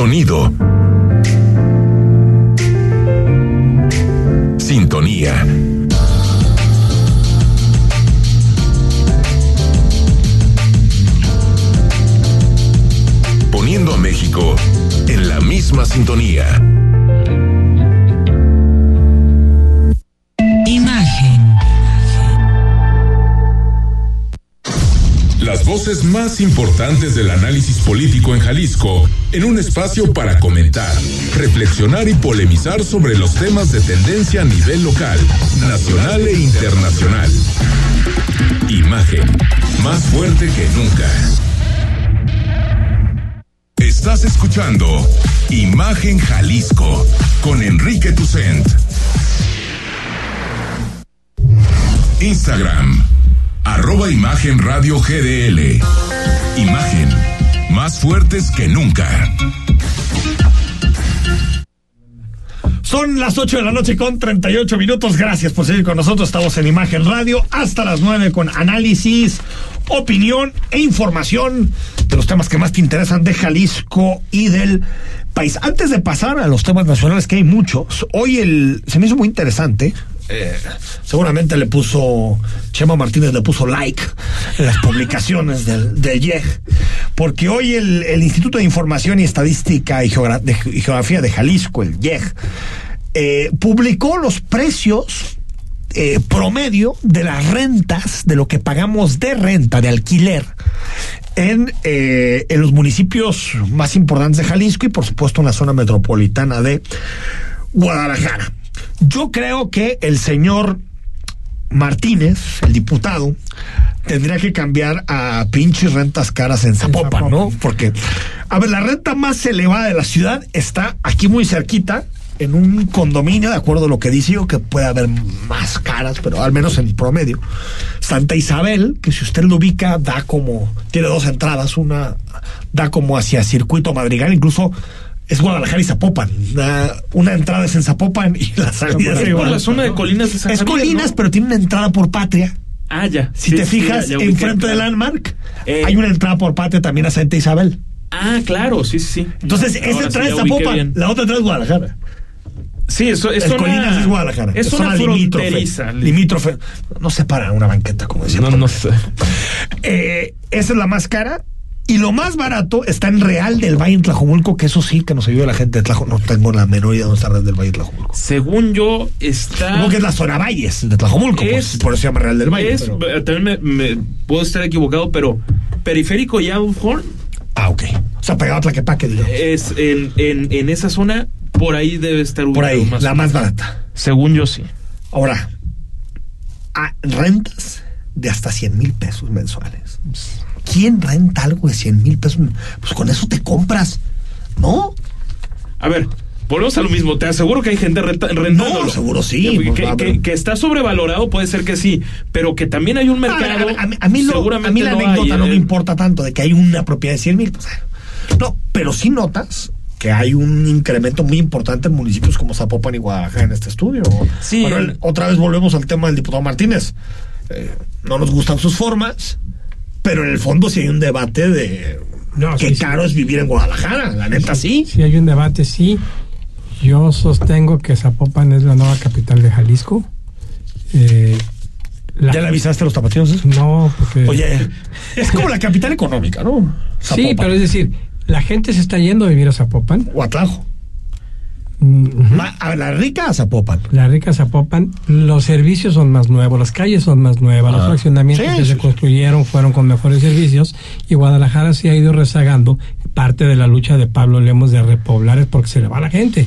A: Sonido. Sintonía. Poniendo a México en la misma sintonía. las voces más importantes del análisis político en Jalisco en un espacio para comentar, reflexionar y polemizar sobre los temas de tendencia a nivel local, nacional e internacional. Imagen, más fuerte que nunca. Estás escuchando Imagen Jalisco con Enrique Tucent. Instagram Arroba Imagen Radio GDL. Imagen. Fuertes que nunca.
B: Son las 8 de la noche con 38 minutos. Gracias por seguir con nosotros. Estamos en Imagen Radio hasta las 9 con análisis, opinión e información de los temas que más te interesan de Jalisco y del país. Antes de pasar a los temas nacionales, que hay muchos, hoy el, se me hizo muy interesante eh, seguramente le puso, Chema Martínez le puso like en las publicaciones del, del IEG, porque hoy el, Instituto de Información y Estadística y, Geografía de Jalisco, el IEG, eh, publicó los precios eh, promedio de las rentas, de lo que pagamos de renta, de alquiler, en, en los municipios más importantes de Jalisco y por supuesto en la zona metropolitana de Guadalajara. Yo creo que el señor Martínez, el diputado, tendría que cambiar a pinches rentas caras en Zapopan, ¿no? Porque, a ver, la renta más elevada de la ciudad está aquí muy cerquita, en un condominio, de acuerdo a lo que dice yo, que puede haber más caras, pero al menos en promedio. Santa Isabel, que si usted lo ubica, da como, tiene dos entradas, una da como hacia Circuito Madrigal, incluso es Guadalajara y Zapopan. una entrada es en Zapopan y la salida
C: es por la zona de Colinas de San
B: Es Colinas, pero tiene una entrada por Patria.
C: Ah, ya.
B: Si te fijas, enfrente del Landmark, eh. hay una entrada por Patria también a Santa Isabel.
C: Ah, claro, sí, sí.
B: Entonces, esa entrada es Zapopan, la otra entrada es Guadalajara.
C: Sí, eso es
B: el Colinas es Guadalajara.
C: Es, una fronteriza.
B: Limítrofe. No se para una banqueta, como decía.
C: No, no sé.
B: Eh, esa es la más cara. Y lo más barato está en Real del Valle en Tlajomulco, que eso sí que nos ayuda la gente de Tlajomulco. No tengo la menor idea de dónde está Real del Valle en Tlajomulco.
C: Según yo, está.
B: Como que es la zona Valles de Tlajomulco, pues, por eso se llama Real del Valle.
C: Eh, también me, puedo estar equivocado, pero periférico y Horn.
B: Ah, ok. O sea, pegado a Tlaquepaque, digamos.
C: Es en, en, en esa zona, por ahí debe estar
B: ubicado. Por ahí, más la más barata.
C: Según yo, sí.
B: Ahora, rentas de hasta 100 mil pesos mensuales. ¿Quién renta algo de 100 mil pesos? Pues con eso te compras, ¿no?
C: A ver, volvemos a lo mismo. Te aseguro que hay gente rentando.
B: No, seguro sí.
C: Que, está sobrevalorado, puede ser que sí, pero que también hay un mercado.
B: A, mí, a mí, a mí la anécdota no me importa tanto de que hay una propiedad de 100 mil. Pues, no, pero sí notas que hay un incremento muy importante en municipios como Zapopan y Guadalajara en este estudio.
C: Sí.
B: Bueno, otra vez volvemos al tema del diputado Martínez. Eh, no nos gustan sus formas, pero en el fondo sí hay un debate de qué caro es vivir en Guadalajara, la neta sí.
D: Sí, hay un debate, sí. Yo sostengo que Zapopan es la nueva capital de Jalisco.
B: Eh, ¿Ya le avisaste a los tapatíos?
D: No, porque...
B: Oye, es como la capital económica, ¿no?
D: Sí, pero es decir, la gente se está yendo a vivir a Zapopan.
B: O a a la rica Zapopan.
D: La rica Zapopan, los servicios son más nuevos, las calles son más nuevas, los ah. fraccionamientos que se construyeron fueron con mejores servicios y Guadalajara se ha ido rezagando parte de la lucha de Pablo Lemos de repoblar es porque se le va la gente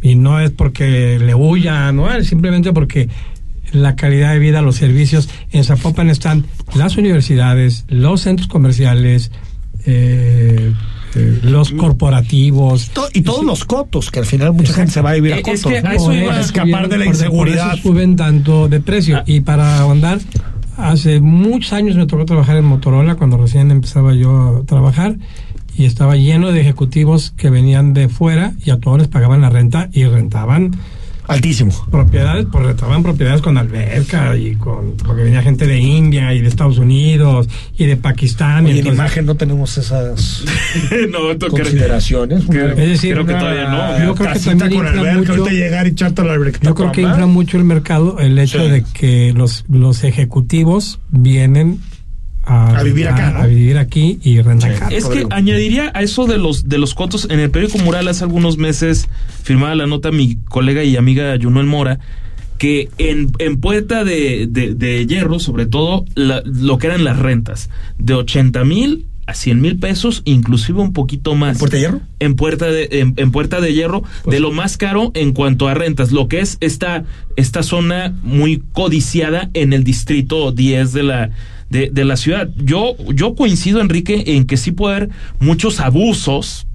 D: y no es porque le huya, no es simplemente porque la calidad de vida, los servicios en Zapopan están las universidades, los centros comerciales, eh, los corporativos.
B: y todos los cotos, que al final mucha gente se va a vivir a cotos.
D: Es escapar de la inseguridad. suben tanto de precio. Ah. Y para ahondar, hace muchos años me tocó trabajar en Motorola, cuando recién empezaba yo a trabajar, y estaba lleno de ejecutivos que venían de fuera y a todos les pagaban la renta y rentaban
B: Altísimo.
D: Propiedades, porque estaban propiedades con alberca y con. Porque venía gente de India y de Estados Unidos y de Pakistán.
B: y en imagen no tenemos esas
C: no,
B: consideraciones.
D: es decir, creo que todavía no. Yo creo que también infla mucho.
B: Llegar y la
D: yo creo que infla mucho el mercado el hecho de que los, los ejecutivos vienen a,
B: vivir acá,
D: a, vivir aquí y rentar
C: Es que añadiría a eso de los de los cotos en el periódico Mural hace algunos meses firmaba la nota mi colega y amiga Junuel Mora que en, en Puerta de, de, Hierro, sobre todo, lo que eran las rentas, de 80 mil a 100 mil pesos, inclusive un poquito más.
B: ¿En Puerta de Hierro?
C: En Puerta de, en, Puerta de Hierro, pues de lo más caro en cuanto a rentas, lo que es esta, esta zona muy codiciada en el distrito 10 de la, de, de la ciudad. Yo, yo coincido, Enrique, en que sí puede haber muchos abusos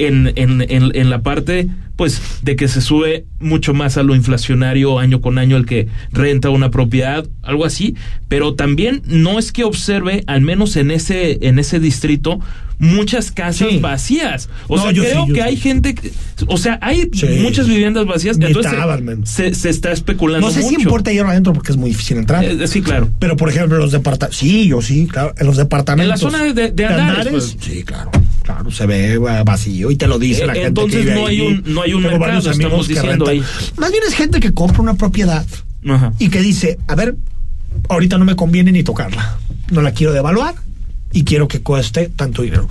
C: en, en, en, en, la parte pues de que se sube mucho más a lo inflacionario año con año el que renta una propiedad, algo así, pero también no es que observe, al menos en ese, en ese distrito, muchas casas vacías. O sea, creo que hay gente, o sea, hay muchas viviendas vacías, entonces se, se, está especulando.
B: No sé
C: si
B: importa ir adentro porque es muy difícil entrar.
C: Eh, sí, claro.
B: Pero por ejemplo, los departamentos, sí, yo sí, claro, en los departamentos.
C: En la zona de, de, Andares, pues.
B: sí, claro. Claro, se ve vacío y te lo dice la
C: gente.
B: Entonces
C: no, hay un, no hay un mercado, estamos diciendo ahí.
B: Más bien es gente que compra una propiedad y que dice, a ver, ahorita no me conviene ni tocarla. No la quiero devaluar y quiero que cueste tanto dinero.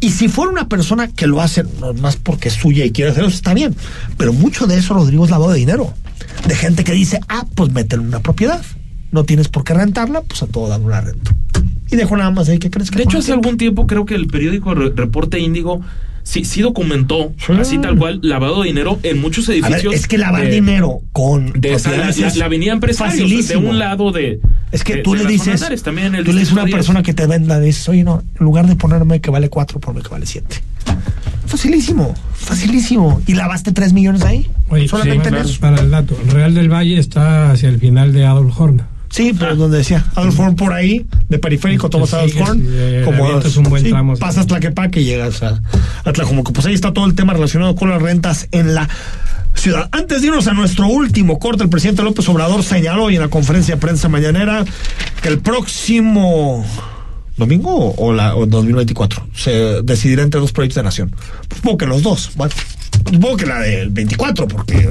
B: Y si fuera una persona que lo hace no más porque es suya y quiere hacerlo, está bien. Pero mucho de eso, Rodrigo, es lavado de dinero. De gente que dice, ah, pues métele una propiedad. No tienes por qué rentarla, pues a todo dan una renta. Y dejo nada más ahí que crees que.
C: De hecho, hace algún tiempo creo que el periódico Reporte Índigo sí, sí documentó, así tal cual, lavado de dinero en muchos edificios.
B: es que lavar dinero con
C: de la, la, avenida empresarios de un lado de
B: es que tú le dices también tú le dices a una persona que te venda dices oye no en lugar de ponerme que vale cuatro ponme que vale siete Facilísimo, facilísimo. ¿Y lavaste 3 millones ahí?
D: Solamente para, el dato, el Real del Valle está hacia el final de Adolf Horn.
B: Sí, pero donde decía Adolf Horn por ahí, de periférico, tomas Adolf Horn, como
D: es un buen sí, tramo,
B: pasas Tlaquepaque y llegas a, a Tlajumulco. Pues ahí está todo el tema relacionado con las rentas en la ciudad. Antes de irnos a nuestro último corte, el presidente López Obrador señaló y en la conferencia de prensa mañanera que el próximo domingo o, la, o 2024 se decidirá entre dos proyectos de nación. Supongo que los dos. Bueno, supongo que la del 24, porque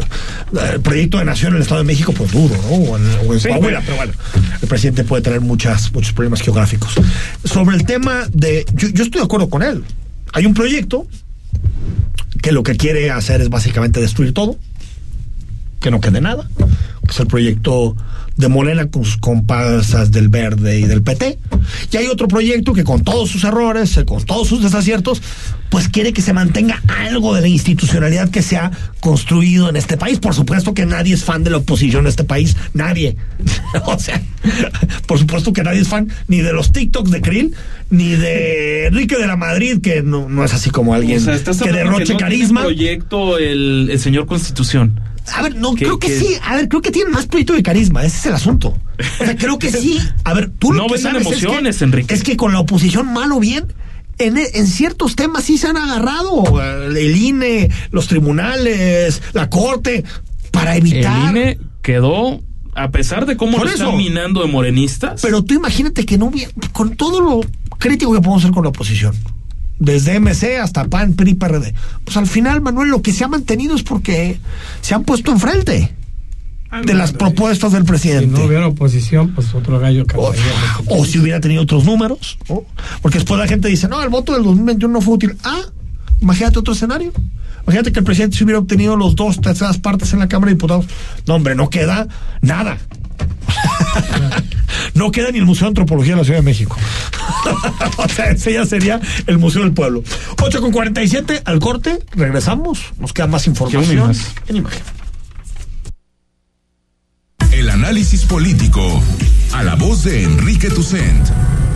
B: el proyecto de nación en el Estado de México, pues duro, ¿no? O en, pero bueno, el presidente puede tener muchas, muchos problemas geográficos. Sobre el tema de. Yo, yo estoy de acuerdo con él. Hay un proyecto que lo que quiere hacer es básicamente destruir todo, que no quede nada, que es el proyecto de Morena con sus compasas del Verde y del PT. Y hay otro proyecto que con todos sus errores, eh, con todos sus desaciertos, pues quiere que se mantenga algo de la institucionalidad que se ha construido en este país. Por supuesto que nadie es fan de la oposición en este país, nadie. o sea, por supuesto que nadie es fan ni de los TikToks de Krill, ni de Enrique de la Madrid, que no, es así como alguien que derroche carisma.
C: proyecto el, el señor Constitución.
B: A ver, no, creo que, sí. A ver, creo que tiene más proyecto de carisma. Ese es el asunto. O sea, creo que sí. A ver, tú lo
C: no
B: que sabes
C: emociones,
B: es que,
C: Enrique.
B: Es que con la oposición, mal o bien, en, en, ciertos temas sí se han agarrado. El INE, los tribunales, la corte, para evitar.
C: El INE quedó a pesar de cómo lo están minando de morenistas.
B: Pero tú imagínate que no hubiera, con todo lo crítico que podemos hacer con la oposición, desde MC hasta PAN, PRI, PRD. Pues al final, Manuel, lo que se ha mantenido es porque se han puesto enfrente de las propuestas del presidente.
D: Si no hubiera oposición, pues otro gallo
B: o, o, si hubiera tenido otros números, porque después la gente dice, no, el voto del 2021 no fue útil. Ah, imagínate otro escenario. Imagínate que el presidente se hubiera obtenido los dos terceras partes en la Cámara de Diputados. No, hombre, no queda nada. no queda ni el Museo de Antropología de la Ciudad de México. o sea, ese ya sería el Museo del Pueblo. 8 con 47 al corte, regresamos. Nos queda más información en imagen.
A: El análisis político a la voz de Enrique Tucent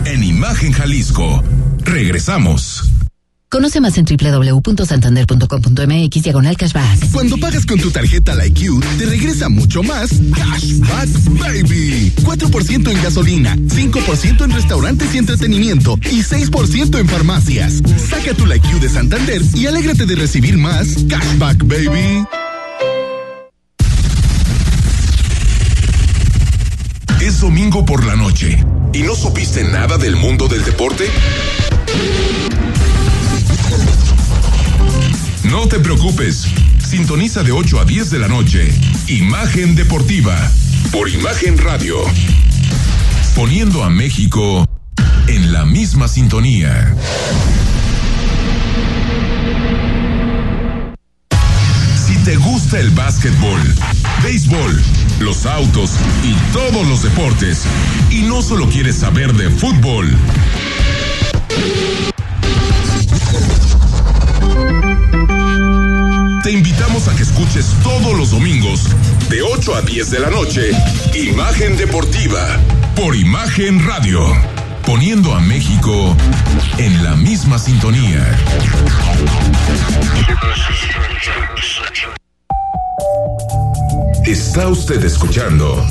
A: en Imagen Jalisco. Regresamos.
I: Conoce más en www.santander.com.mx diagonal cashback.
N: Cuando pagas con tu tarjeta Like You, te regresa mucho más Cashback Baby. 4% en gasolina, 5% en restaurantes y entretenimiento y 6% en farmacias. Saca tu Like You de Santander y alégrate de recibir más Cashback Baby.
A: Es domingo por la noche y no supiste nada del mundo del deporte. No te preocupes. Sintoniza de 8 a 10 de la noche. Imagen Deportiva. Por Imagen Radio. Poniendo a México en la misma sintonía. Si te gusta el básquetbol, béisbol, los autos y todos los deportes, y no solo quieres saber de fútbol, te invitamos a que escuches todos los domingos de 8 a 10 de la noche Imagen Deportiva por Imagen Radio, poniendo a México en la misma sintonía. Está usted escuchando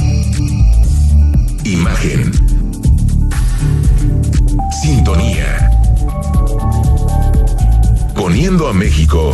A: Imagen. Sintonía. Poniendo a México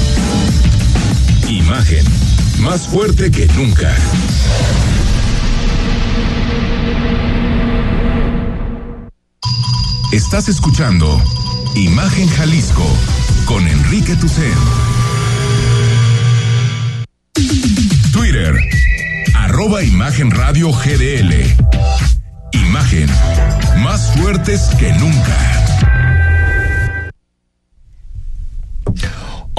A: Imagen, más fuerte que nunca. Estás escuchando Imagen Jalisco con Enrique Tucen. Twitter, arroba Imagen Radio GDL. Imagen, más fuertes que nunca.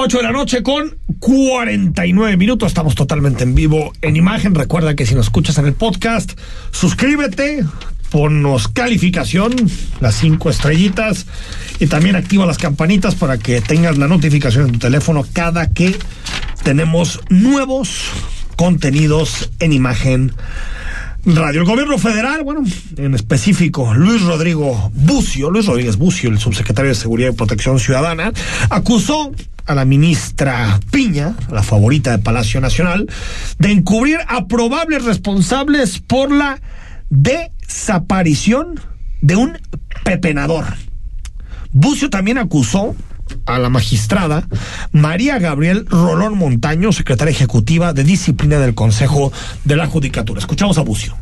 B: 8 de la noche con 49 minutos. Estamos totalmente en vivo en imagen. Recuerda que si nos escuchas en el podcast, suscríbete, ponnos calificación, las cinco estrellitas y también activa las campanitas para que tengas la notificación en tu teléfono cada que tenemos nuevos contenidos en imagen radio. El gobierno federal, bueno, en específico Luis Rodrigo Bucio, Luis Rodríguez Bucio, el subsecretario de Seguridad y Protección Ciudadana, acusó a la ministra Piña, la favorita de Palacio Nacional, de encubrir a probables responsables por la desaparición de un pepenador. Bucio también acusó a la magistrada María Gabriel Rolón Montaño, secretaria ejecutiva de disciplina del Consejo de la Judicatura. Escuchamos a Bucio.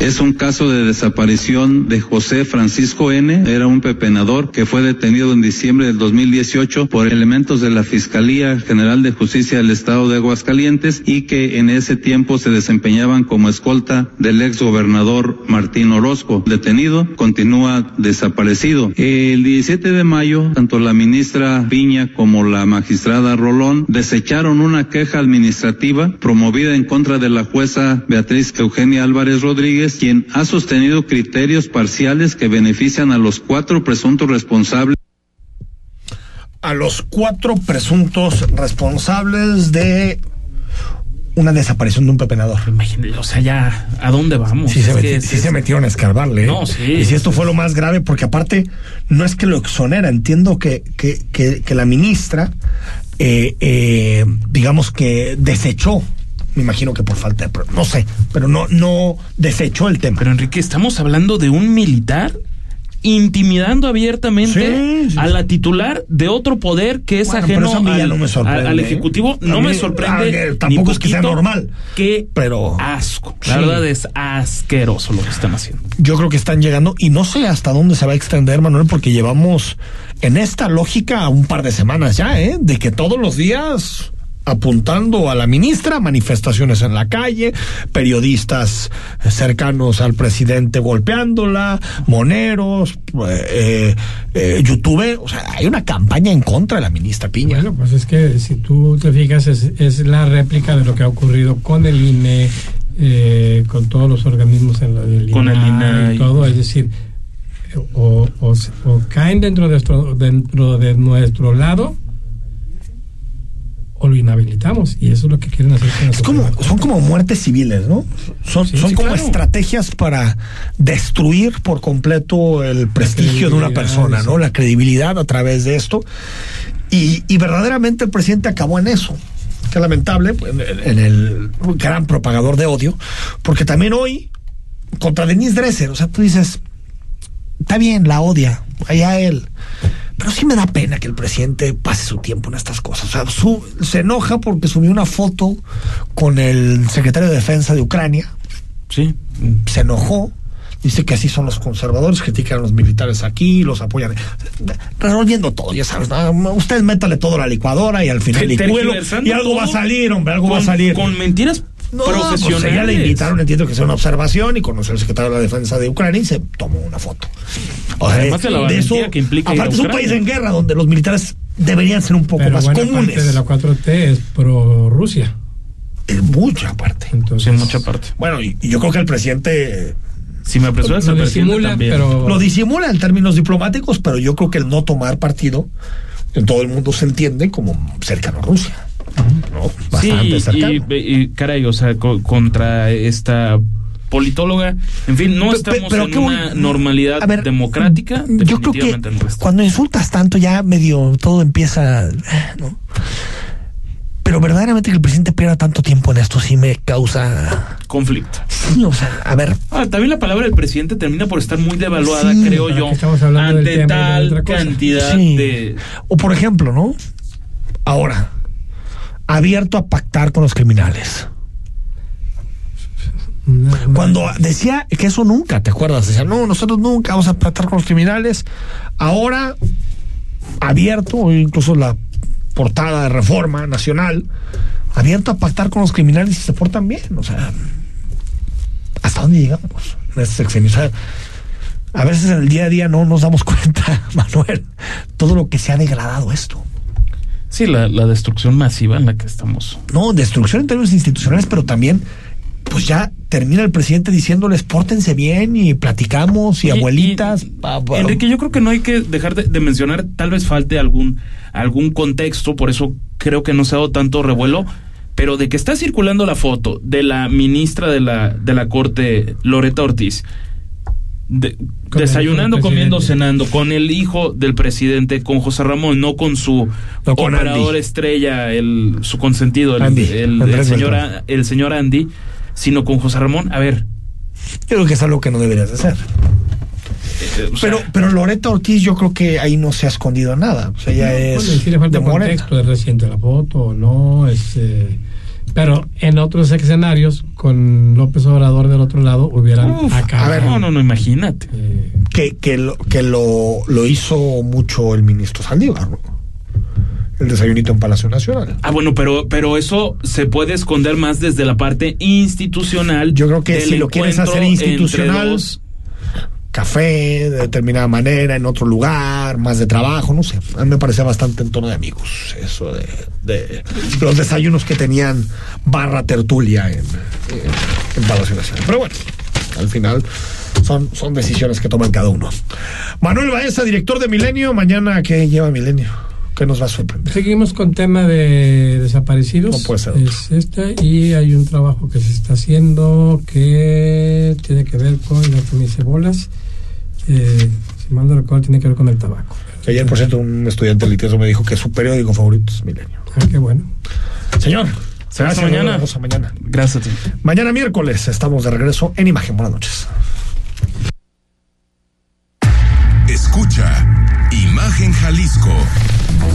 O: Es un caso de desaparición de José Francisco N. Era un pepenador que fue detenido en diciembre del 2018 por elementos de la Fiscalía General de Justicia del Estado de Aguascalientes y que en ese tiempo se desempeñaban como escolta del ex gobernador Martín Orozco. Detenido, continúa desaparecido. El 17 de mayo, tanto la ministra Piña como la magistrada Rolón desecharon una queja administrativa promovida en contra de la jueza Beatriz Eugenia Álvarez Rodríguez quien ha sostenido criterios parciales que benefician a los cuatro presuntos responsables
B: a los cuatro presuntos responsables de una desaparición de un pepenador.
C: Imagínate, o sea, ya, ¿a dónde vamos?
B: Sí, se, metieron a escarbarle. ¿eh? No, sí. Y si esto fue lo más grave, porque aparte, no es que lo exonera, entiendo que, que, que, la ministra, eh, eh, digamos que desechó me imagino que por falta de no sé, pero no no desechó el tema.
C: Pero Enrique, estamos hablando de un militar intimidando abiertamente a la titular de otro poder que es ajeno al, ¿eh? ejecutivo. No me sorprende.
B: tampoco es que sea normal.
C: Que pero asco. La verdad es asqueroso lo que están haciendo.
B: Yo creo que están llegando y no sé hasta dónde se va a extender, Manuel, porque llevamos en esta lógica un par de semanas ya, ¿eh? De que todos los días apuntando a la ministra, manifestaciones en la calle, periodistas cercanos al presidente golpeándola, moneros, eh, eh, YouTube, o sea, hay una campaña en contra de la ministra Piña.
D: Bueno, pues es que si tú te fijas, es, la réplica de lo que ha ocurrido con el INE, eh, con todos los organismos en la del
C: con el INE
D: y todo, es decir, o, o, o caen dentro de nuestro, dentro de nuestro lado o lo inhabilitamos y eso es lo que quieren hacer
B: es como son como muertes civiles no son, son como estrategias para destruir por completo el prestigio de una persona no la credibilidad a través de esto. Y, y verdaderamente el presidente acabó en eso. Que lamentable pues, en, el gran propagador de odio porque también hoy contra Denise Dresser o sea tú dices está bien la odia allá él pero sí me da pena que el presidente pase su tiempo en estas cosas. O sea, su, se enoja porque subió una foto con el secretario de Defensa de Ucrania.
C: Sí.
B: Se enojó. Dice que así son los conservadores, critican a los militares aquí, los apoyan. Resolviendo todo, ya sabes. Usted métale todo a la licuadora y al final y algo va a salir, hombre, algo va a salir.
C: Con mentiras no, profesionales. Pues
B: ella le invitaron, entiendo que sea una observación y conocer al secretario de la Defensa de Ucrania y se tomó una foto.
C: Además de, la de eso, que implica
B: aparte es un país en guerra donde los militares deberían ser un poco más comunes. Parte
D: de la 4T es pro Rusia.
B: Es mucha parte.
C: Entonces, mucha parte.
B: Bueno, y, yo creo que el presidente
C: si me apresuras,
B: lo disimula, pero... lo disimula en términos diplomáticos, pero yo creo que el no tomar partido en todo el mundo se entiende como cercano a Rusia.
C: Bastante sí, y, caray, o sea, contra esta politóloga, en fin, no estamos en una normalidad democrática.
B: Yo creo que cuando insultas tanto ya medio todo empieza, ¿no? Pero verdaderamente que el presidente pierda tanto tiempo en esto sí me causa
C: conflicto.
B: Sí, o sea, a ver.
C: Ah, también la palabra del presidente termina por estar muy devaluada, creo yo, ante tal cantidad de.
B: O por ejemplo, ¿no? Ahora, abierto a pactar con los criminales. Cuando decía que eso nunca, ¿te acuerdas? Decía, no, nosotros nunca vamos a pactar con los criminales. Ahora, abierto, incluso la portada de reforma nacional, abierto a pactar con los criminales y se portan bien. O sea, ¿hasta dónde llegamos en este sexenio? a veces en el día a día no nos damos cuenta, Manuel, todo lo que se ha degradado esto.
C: Sí, la, la destrucción masiva en la que estamos.
B: No, destrucción en términos institucionales, pero también pues ya termina el presidente diciéndoles pórtense bien y platicamos y abuelitas.
C: Enrique, yo creo que no hay que dejar de, mencionar, tal vez falte algún, algún contexto, por eso creo que no se ha dado tanto revuelo, pero de que está circulando la foto de la ministra de la, de la Corte, Loreta Ortiz, desayunando, comiendo, cenando con el hijo del presidente, con José Ramón, no con su operador estrella, el, su consentido, el, el, señor, el señor Andy sino con José Ramón. A ver.
B: creo que es algo que no deberías hacer. Eh, pero, pero Loreto Ortiz, yo creo que ahí no se ha escondido nada. O sea, ya es. Bueno,
D: le falta de contexto, es reciente la foto no. Es, eh, pero en otros escenarios, con López Obrador del otro lado, hubieran
C: acabado. A ver, no, no, no, imagínate. Eh,
B: que, que, lo, que lo, lo hizo mucho el ministro Saldívar, ¿no? el desayunito en Palacio Nacional.
C: Ah, bueno, pero, pero eso se puede esconder más desde la parte institucional.
B: Yo creo que si lo quieres hacer institucional, café de determinada manera, en otro lugar, más de trabajo, no sé. A mí me parecía bastante en tono de amigos, eso de, los desayunos que tenían barra tertulia en, en, Palacio Nacional. Pero bueno, al final son, son decisiones que toman cada uno. Manuel Baeza, director de Milenio, mañana que lleva Milenio nos va a sorprender.
D: Seguimos con tema de desaparecidos. No puede ser. Es esta, y hay un trabajo que se está haciendo que tiene que ver con la que me dice bolas. Eh, si mal no recuerdo, tiene que ver con el tabaco.
B: Ayer, por cierto, un estudiante literario me dijo que su periódico favorito es Milenio.
D: Ah, qué bueno.
B: Señor.
C: Gracias, mañana.
B: mañana.
C: Gracias.
B: Mañana miércoles estamos de regreso en Imagen. Buenas noches.
A: Escucha Imagen Jalisco